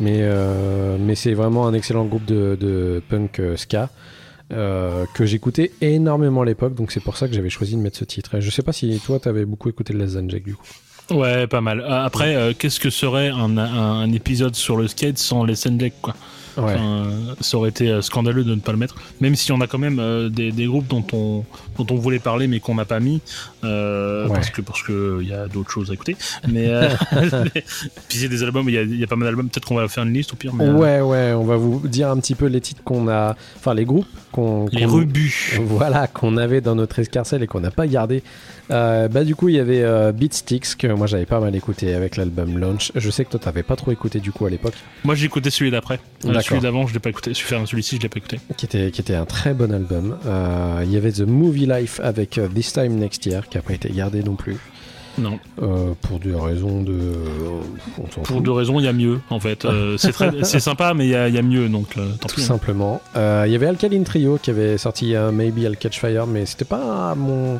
Mais, euh, c'est vraiment un excellent groupe de, de punk ska que j'écoutais énormément à l'époque donc c'est pour ça que j'avais choisi de mettre ce titre. Je sais pas si toi t'avais beaucoup écouté Les Jack du coup Ouais, pas mal. Euh, Après, euh, qu'est-ce que serait un, un, épisode sur le skate sans les Sendek, quoi Ouais. Enfin, euh, ça aurait été scandaleux de ne pas le mettre. Même si on a quand même euh, des, des groupes dont on, dont on voulait parler mais qu'on n'a pas mis. Ouais. Parce que parce que il y a d'autres choses à écouter. Mais, euh, *laughs* *laughs* mais- puis c'est des albums, il y a, il y a pas mal d'albums. Peut-être qu'on va faire une liste au pire. Mais, Ouais, ouais, on va vous dire un petit peu les titres qu'on a, enfin les groupes qu'on. les rebuts. Voilà, qu'on avait dans notre escarcelle et qu'on n'a pas gardé. Euh, bah du coup, il y avait euh, Beatsticks que moi j'avais pas mal écouté avec l'album Launch. Je sais que toi t'avais pas trop écouté du coup à l'époque, Moi j'ai écouté celui d'après. Euh, celui d'avant, je l'ai pas écouté. Celui-ci, je l'ai pas écouté. qui était qui était un très bon album. Euh, Il y avait The Movie Life avec This Time Next Year qui a pas été gardé non plus Non. euh, pour des raisons de. on Pour fout. deux raisons, il y a mieux en fait. Euh, *laughs* c'est très, c'est sympa, mais il y a, y a mieux, donc euh, tant Tout pis. hein. simplement. Il y avait Alkaline Trio qui avait sorti euh, Maybe I'll Catch Fire, mais c'était pas mon.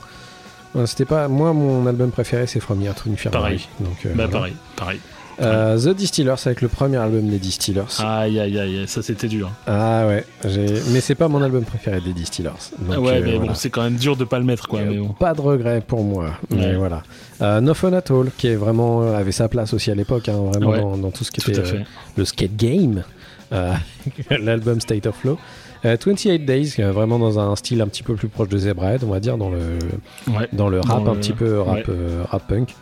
C'était pas moi mon album préféré, c'est From Here to Infirmary. Pareil. Donc, euh, Bah voilà. pareil, pareil. Euh, The Distillers avec le premier album des Distillers. Ah, Aïe aïe aïe, ça c'était dur. ouais, j'ai- mais c'est pas mon album préféré des Distillers. Donc, Ah ouais, euh, mais voilà. bon, c'est quand même dur de pas le mettre quoi. Mais bon. Pas de regret pour moi, mais Ouais. voilà. Euh, No Fun At All, qui est vraiment avait sa place aussi à l'époque, hein, vraiment Ouais. dans, dans tout ce qui Tout était le skate game, *laughs* l'album State of Flow. Euh, 28 Days, qui est vraiment dans un style un petit peu plus proche de Zebrahead, on va dire, dans le, Ouais. dans le rap Dans un le- petit peu rap, ouais. euh, rap punk.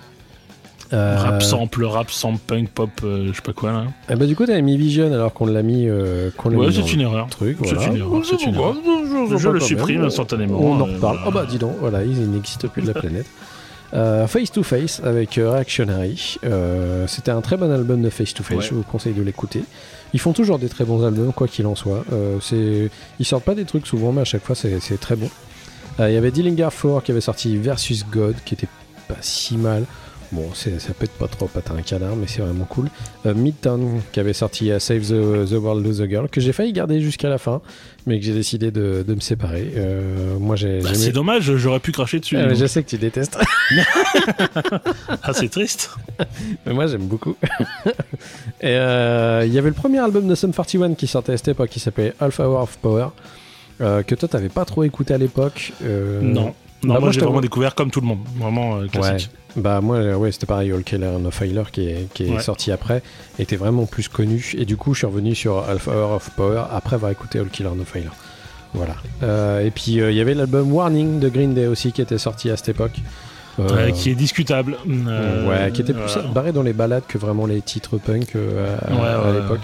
Euh, Rap sample, rap sample, punk, pop, euh, je sais pas quoi là. eh ben, du coup, t'avais mis Vision alors qu'on l'a mis, euh, qu'on Ouais, c'est une erreur. truc. C'est voilà. une erreur, c'est une erreur. Je, Je le supprime instantanément. On en euh, reparle. voilà. Oh bah dis donc, voilà, il n'existe plus de la *laughs* planète. Euh, face to Face avec euh, Reactionary. Euh, C'était un très bon album de Face to Face, Ouais. je vous conseille de l'écouter. Ils font toujours des très bons albums, quoi qu'il en soit. Euh, Ils sortent pas des trucs souvent, mais à chaque fois c'est c'est très bon. Euh, Il y avait Dillinger 4 qui avait sorti Versus God, qui était pas si mal. Bon, ça peut être pas trop patin un canard, mais c'est vraiment cool. Euh, Midtown qui avait sorti euh, Save the, the World Lose the Girl, que j'ai failli garder jusqu'à la fin, mais que j'ai décidé de, de me séparer. Euh, moi j'ai. Bah, c'est dommage, j'aurais pu cracher dessus. Ah, je sais que tu détestes, *laughs* Ah, c'est triste. *laughs* mais moi j'aime beaucoup. *laughs* Et euh, il y avait le premier album de Sum 41 qui sortait à cette époque qui s'appelait Half Hour of Power, que toi t'avais pas trop écouté à l'époque. Non. Non, bah, moi, moi j'ai vraiment découvert comme tout le monde. Vraiment euh, Ouais. classique. Bah moi euh, ouais c'était pareil All Killer No Filer qui est, qui est Ouais. sorti après était vraiment plus connu et du coup je suis revenu sur Alpha Hour of Power après avoir écouté All Killer No Filer. Voilà. Euh, et puis euh, il y avait l'album Warning de Green Day aussi qui était sorti à cette époque. Euh, Ouais, qui est discutable. Euh, ouais, qui était plus barré dans les balades que vraiment les titres punk à, Ouais, à ouais, l'époque.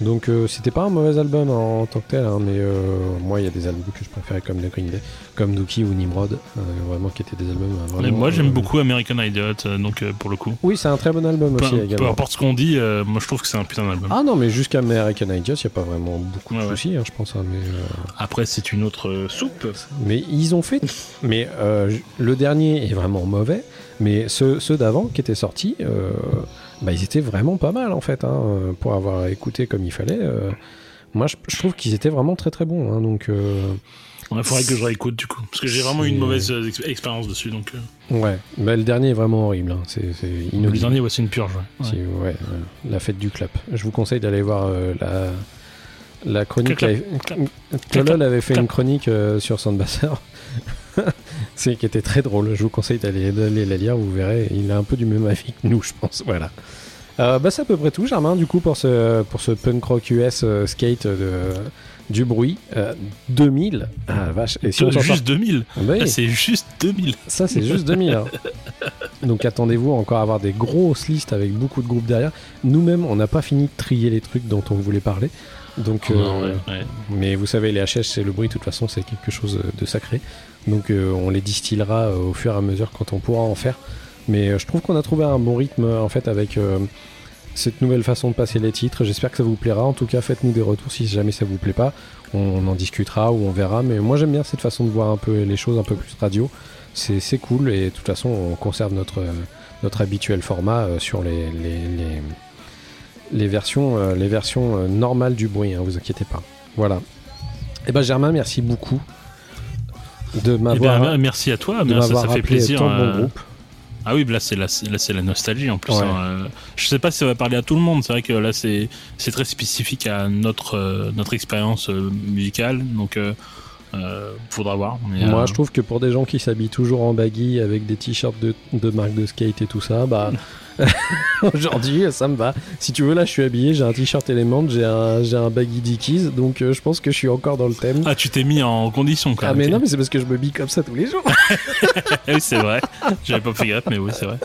Donc euh, c'était pas un mauvais album en, tant que tel, hein, mais euh, moi il y a des albums que je préférais comme The Green Day, comme Dookie ou Nimrod, euh, vraiment qui étaient des albums euh, Mais vraiment. moi j'aime beaucoup American Idiot, donc pour le coup. Oui, c'est un très bon album Peu, aussi peu également. importe ce qu'on dit, moi je trouve que c'est un putain d'album. Ah non, mais jusqu'à American Idiot, il n'y a pas vraiment beaucoup de Ouais, ouais. soucis, hein, je pense. hein, mais, Après c'est une autre soupe. mais ils ont fait. mais euh, le dernier est vraiment mauvais, mais ceux, ceux d'avant qui étaient sortis, euh, bah, ils étaient vraiment pas mal en fait, hein, euh, pour avoir écouté comme il fallait. euh, moi, je, je trouve qu'ils étaient vraiment très très bons. hein, donc, euh, Il faudrait que je réécoute du coup. Parce que j'ai vraiment eu une mauvaise euh, ex- expérience dessus. Donc, euh, ouais. Bah, le dernier est vraiment horrible. hein, c'est c'est le dernier, ouais, c'est une purge. ouais. Si, ouais, euh, la fête du clap. Je vous conseille d'aller voir euh, la, la chronique. Clap, avait- clap, Tolol avait fait clap. une chronique euh, sur Sandbasser. C'est qui était très drôle. Je vous conseille d'aller d'aller la lire. Vous verrez, il a un peu du même avis que nous, je pense. Voilà. Euh, bah, c'est à peu près tout, Germain, du coup, pour ce, pour ce punk rock US euh, skate de, du bruit. Euh, 2000. Ah, vache. Et si on juste 2000. sort- Bah oui. C'est juste 2000. Ça, c'est juste 2000. hein. *laughs* Donc attendez-vous encore à avoir des grosses listes avec beaucoup de groupes derrière. Nous-mêmes, on n'a pas fini de trier les trucs dont on voulait parler. Donc, euh, Non, ouais, ouais. mais vous savez, les HS, c'est le bruit, de toute façon, c'est quelque chose de sacré. Donc euh, on les distillera euh, au fur et à mesure quand on pourra en faire. Mais euh, je trouve qu'on a trouvé un bon rythme, en fait, avec cette nouvelle façon de passer les titres. J'espère que ça vous plaira. En tout cas, faites-nous des retours si jamais ça vous plaît pas. On en discutera ou on verra. Mais moi, j'aime bien cette façon de voir un peu les choses un peu plus radio. C'est cool et de toute façon, on conserve notre, notre habituel format sur les, les, versions, les versions normales du bruit, hein, vous inquiétez pas. Voilà. Et ben Germain, merci beaucoup de Eh merci à toi. de ça, fait plaisir. bon euh, groupe. Ah oui, là c'est la, là c'est la nostalgie en plus. Ouais. hein, euh, Je sais pas si ça va parler à tout le monde. C'est vrai que là c'est c'est très spécifique à notre euh, notre expérience euh, musicale. Donc euh, faudra voir. mais, Moi, je trouve que pour des gens qui s'habillent toujours en baggy avec des t-shirts de, de marque de skate et tout ça, bah *laughs* *laughs* aujourd'hui, ça me va. Si tu veux, là, je suis habillé, j'ai un t-shirt Element, j'ai un, j'ai un baggy Dickies, donc euh, je pense que je suis encore dans le thème. Ah, tu t'es mis en condition quand Ah, même. mais ok. non, mais c'est parce que je me bille comme ça tous les jours. Ah *laughs* oui, c'est vrai. J'avais pas fait gaffe, mais oui, c'est vrai.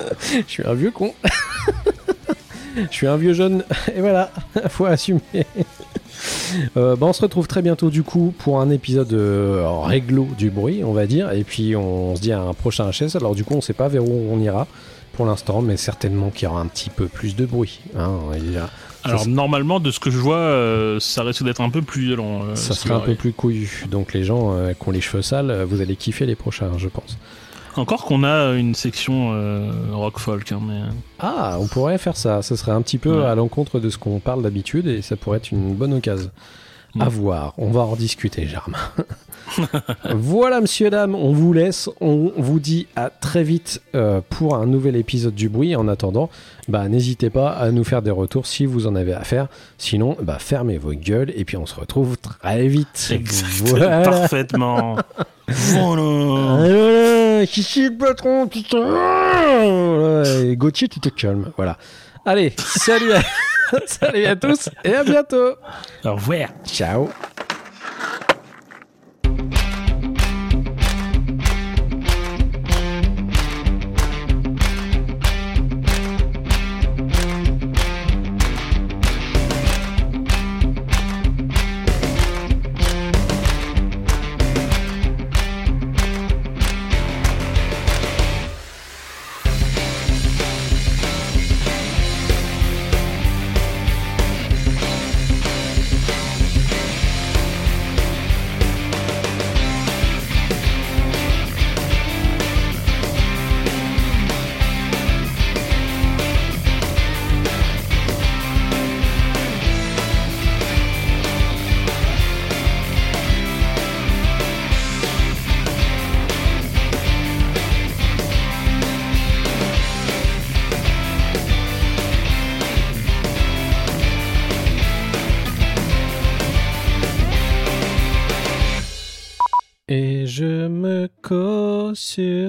je suis un vieux con. *laughs* je suis un vieux jeune, et voilà, faut assumer. Euh, bah, on se retrouve très bientôt du coup pour un épisode euh, réglo du bruit, on va dire, et puis on se dit à un prochain HS. Alors du coup, on sait pas vers où on ira pour l'instant, mais certainement qu'il y aura un petit peu plus de bruit. hein. Il y a- Alors Ça- normalement, de ce que je vois, euh, ça risque d'être un peu plus violent. euh, ça sera un peu plus couillu. Donc les gens euh, qui ont les cheveux sales, vous allez kiffer les prochains, je pense. Encore qu'on a une section rock folk, hein, mais Ah, on pourrait faire ça. Ce serait un petit peu Ouais. à l'encontre de ce qu'on parle d'habitude et ça pourrait être une bonne occasion. Mm. À voir. On va en discuter, Germain. *laughs* voilà, monsieur, dames, on vous laisse. On vous dit à très vite euh, pour un nouvel épisode du bruit. En attendant, bah, n'hésitez pas à nous faire des retours si vous en avez à faire. Sinon, bah, fermez vos gueules et puis on se retrouve très vite. exactement, Voilà. parfaitement. voilà. Ah, voilà, qui le patron, putain? Et Gauthier, tu te calmes. Voilà. Allez, salut à, *laughs* salut à tous et à bientôt. Au revoir. Ciao.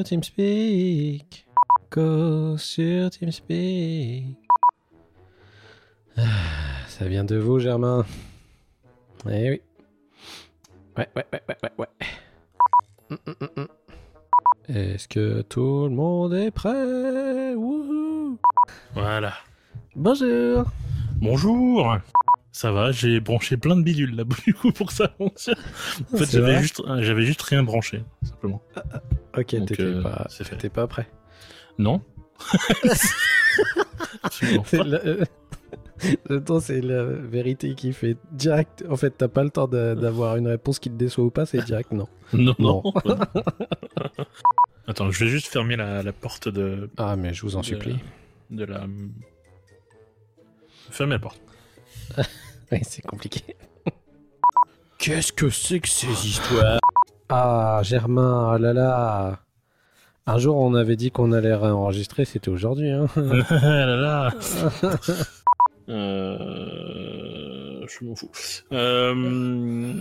TeamSpeak. Cause sur TeamSpeak. Ah, ça vient de vous, Germain. Eh oui. Ouais, ouais, ouais, ouais, ouais, ouais. Hum, hum, hum. Est-ce que tout le monde est prêt? Wouhou Voilà. Bonjour Bonjour. Ça va, j'ai branché plein de bidules là *laughs* du coup pour ça. En fait, C'est j'avais juste, j'avais juste rien branché, simplement. Ok, Donc, t'étais euh, pas, fait. t'étais pas prêt. Non. *laughs* Pas. la- euh, *laughs* Le temps, c'est la vérité qui fait direct. En fait, t'as pas le temps d'avoir une réponse qui te déçoit ou pas, c'est direct non. Non, non. Non. Attends, je vais juste fermer la, la porte de, Ah, mais je vous en de- supplie. de la. Fermez la porte. *laughs* C'est compliqué. Qu'est-ce que c'est que ces histoires? Ah, Germain, ah là là. Un jour, on avait dit qu'on allait réenregistrer, c'était aujourd'hui. Hein. Ah *laughs* là là. *laughs* Euh, Je m'en fous. Euh,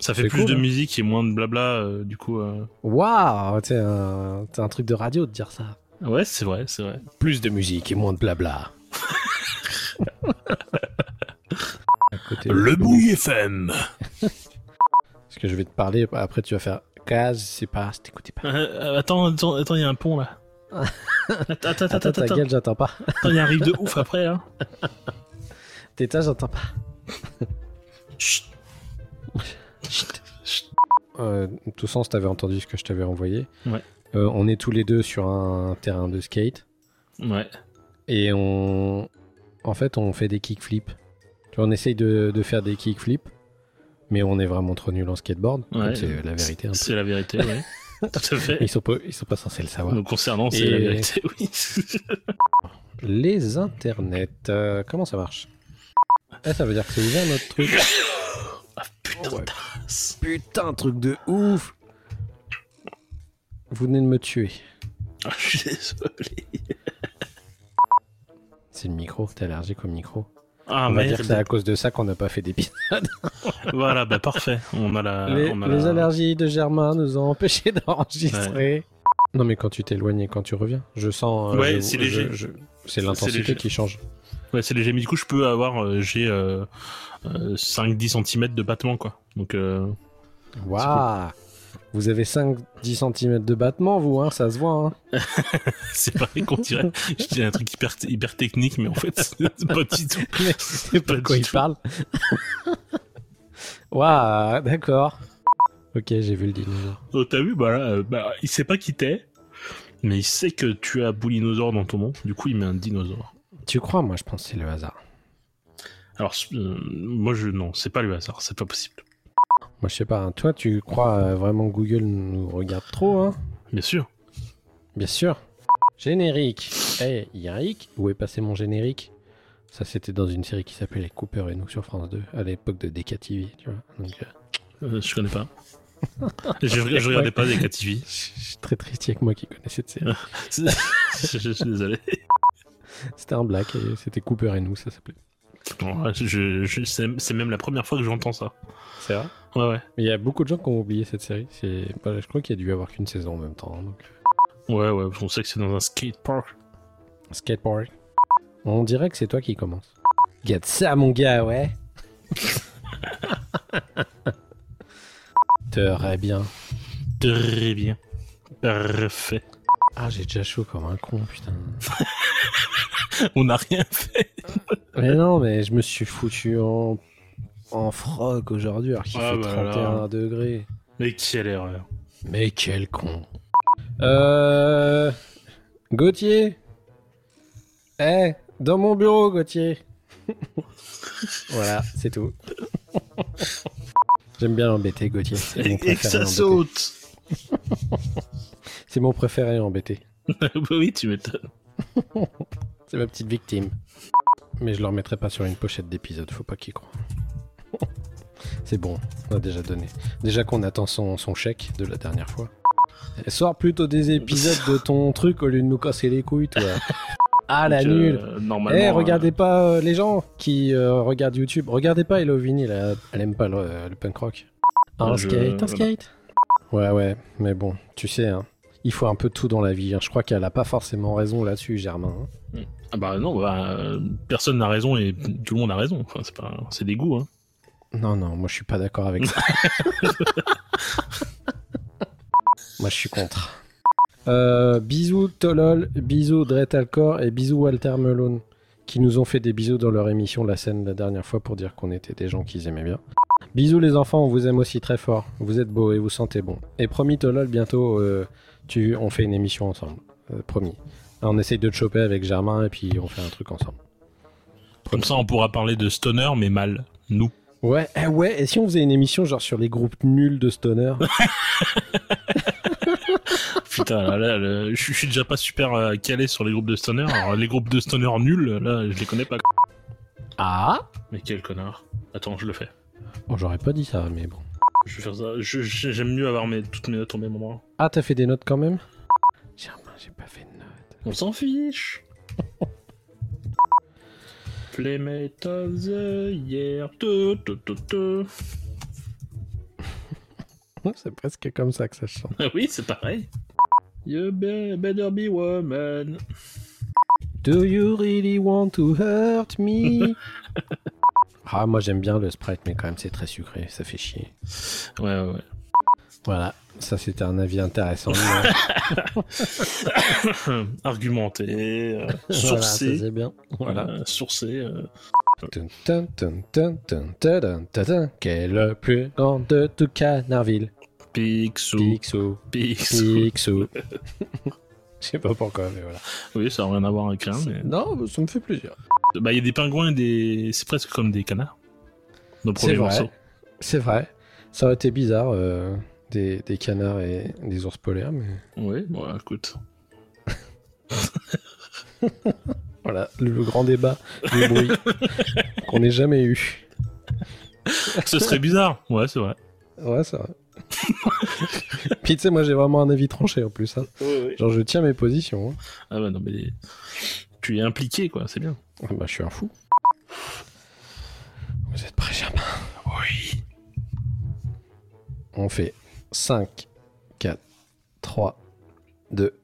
Ça fait plus cool, de hein. musique et moins de blabla, euh, du coup. euh, Waouh, c'est un, c'est un truc de radio de dire ça. Ouais, c'est vrai, c'est vrai. Plus de musique et moins de blabla. Côté- Bouille FM. Parce que je vais te parler, après tu vas faire case, c'est pas, t'écoutais pas. Euh, attends, attends, attends, il y a un pont là. Attends, *laughs* attends, attends, Attends, attends, ta attends. gueule, j'entends pas. il y a un riff de ouf après hein. *laughs* Téta, j'entends pas. Chut. Euh, de toute façon, t'avais entendu ce que je t'avais envoyé. Ouais. Euh, on est tous les deux sur un terrain de skate Ouais. et on, en fait, on fait des kickflips. Tu vois, on essaye de, de faire des kickflips, mais on est vraiment trop nul en skateboard. Ouais. c'est la vérité. C'est la vérité, oui. *laughs* Tout à fait. Ils sont pas, ils sont pas censés le savoir. Nous concernant, c'est la vérité, oui. *laughs* Les internets, euh, comment ça marche? Eh, ça veut dire que c'est ouvert notre truc. *laughs* ah putain, Ouais. tasse. Putain, truc de ouf Vous venez de me tuer. Ah, je suis désolé. C'est le micro, t'es allergique au micro. Ah, On va dire que c'est à cause de ça qu'on n'a pas fait d'épisode. *laughs* Voilà, bah parfait. On a la. les on a les la- allergies de Germain nous ont empêchés d'enregistrer. Non, mais quand tu t'éloignes et quand tu reviens, je sens. euh, Ouais, c'est léger. je- C'est l'intensité qui change. Ouais, c'est léger. Mais du coup, je peux avoir. euh, J'ai euh, euh, 5-10 cm de battement, quoi. Donc, euh, Waouh Vous avez 5-10 cm de battement, vous, hein, ça se voit. Hein. *laughs* c'est pareil qu'on dirait. Je dis un truc hyper, hyper technique, mais en fait, *laughs* c'est pas du tout. *laughs* C'est pas de quoi il tout. parle. Waouh, d'accord. Ok, j'ai vu le dinosaure. Oh, t'as vu, bah là, euh, bah, il sait pas qui t'es, mais il sait que tu as Boulinosaure dans ton nom. Du coup, il met un dinosaure. Tu crois Moi, je pense que c'est le hasard. Alors, euh, moi, je non, c'est pas le hasard, c'est pas possible. Moi, je sais pas. hein. Toi, tu crois euh, vraiment que Google nous regarde trop, hein? Bien sûr. Bien sûr. Générique. Eh, il y a un hic. Où est passé mon générique? Ça, c'était dans une série qui s'appelait Cooper et nous sur France 2, à l'époque de DKTV, tu vois. Donc, euh, Euh, je connais pas. je, je regardais pas des *laughs* KTV. je suis très triste, il y a que moi qui connais cette série. *laughs* je, je suis désolé. C'était un black c'était Cooper et nous, ça s'appelait. Je, je- c'est même la première fois que j'entends ça. C'est vrai? Ouais, ouais. Mais il y a beaucoup de gens qui ont oublié cette série. C'est... bah, je crois qu'il y a dû y avoir qu'une saison en même temps. hein, Donc... Ouais, ouais, on sait que c'est dans un skatepark. Skateboard. On dirait que c'est toi qui commence. Get ça, mon gars, ouais. *laughs* Très bien. Très bien. Parfait. Ah, j'ai déjà chaud comme un con, putain. *laughs* On n'a rien fait. mais non, mais je me suis foutu en, en froc aujourd'hui alors qu'il Ah, fait bah 31 là. degrés. Mais quelle erreur. Mais quel con. Euh. Gauthier Eh, dans mon bureau, Gauthier *laughs* Voilà, c'est tout. J'aime bien l'embêter, Gauthier. C'est mon Et que préféré ça saute. *laughs* C'est mon préféré embêté. *laughs* Bah oui, tu m'étonnes. C'est ma petite victime. Mais je le remettrai pas sur une pochette d'épisode, faut pas qu'il croit. C'est bon, on a déjà donné. Déjà qu'on attend son, son chèque de la dernière fois. Et sors plutôt des épisodes de ton truc au lieu de nous casser les couilles, toi. *laughs* Ah la Donc, euh, nulle Eh, Normalement. regardez pas euh, les gens qui euh, regardent YouTube. Regardez pas Hello Vinny, là, elle aime pas le, le punk rock. Un Je- skate, un skate. Ouais, ouais, mais bon, tu sais, hein, il faut un peu tout dans la vie. hein. Je crois qu'elle a pas forcément raison là-dessus, Germain. hein. euh, Ah bah non, bah, euh, personne n'a raison et tout le monde a raison. Enfin, c'est pas, c'est des goûts. Hein. Non, non, moi je suis pas d'accord avec ça. *laughs* moi je suis contre. Euh, bisous Tolol, bisous Dretalcor et bisous Walter Melone qui nous ont fait des bisous dans leur émission La scène la dernière fois pour dire qu'on était des gens qu'ils aimaient bien. Bisous les enfants, on vous aime aussi très fort. Vous êtes beaux et vous sentez bon. Et promis Tolol, bientôt euh, tu, on fait une émission ensemble. Euh, promis. On essaye de te choper avec Germain et puis on fait un truc ensemble. Comme ça, on pourra parler de stoner, mais mal. Nous. Ouais, eh ouais, et si on faisait une émission genre sur les groupes nuls de stoner *laughs* Putain, là, là, là, je suis déjà pas super euh, calé sur les groupes de stoner. Alors, les groupes de stoner nuls, là, je les connais pas. Ah Mais quel connard. Attends, je le fais. Bon, j'aurais pas dit ça, mais bon. Je vais faire ça. J'aime mieux avoir mes, toutes mes notes au même endroit. Ah, t'as fait des notes quand même? Germain, j'ai pas fait de notes. On s'en fiche. *laughs* Playmate of the year. Tu, tu. *laughs* C'est presque comme ça que ça chante. *laughs* Oui, c'est pareil. You be- better be woman. Do you really want to hurt me? *laughs* Ah, moi j'aime bien le Sprite, mais quand même c'est très sucré, ça fait chier. Ouais, ouais, ouais. Voilà, ça, c'était un avis intéressant. Euh, *coughs* Argumenté, euh, sourcé. Voilà, bien. Voilà. Euh, sourcé. Euh... Quel le plus grand de tout Canardville Picsou. Picsou. Picsou. Picsou. *laughs* Je sais pas pourquoi, mais voilà. Oui, ça n'a rien à voir avec rien. Non, ça me fait plaisir. Bah, il y a des pingouins et des. C'est presque comme des canards. C'est vrai. C'est vrai. Ça aurait été bizarre des, des, canards et des ours polaires. Mais... Oui, bon, écoute. *laughs* voilà, le, grand débat du bruit *laughs* qu'on n'ait jamais eu. Ce serait bizarre, ouais, c'est vrai. Ouais, c'est vrai. *laughs* Puis tu sais, moi j'ai vraiment un avis tranché en plus. Hein. Genre, je tiens mes positions. Hein. Ah bah non, mais tu es impliqué, quoi, c'est bien. Ah bah, je suis un fou. Vous êtes prêts, Germain? Oui. On fait 5, 4, 3, 2,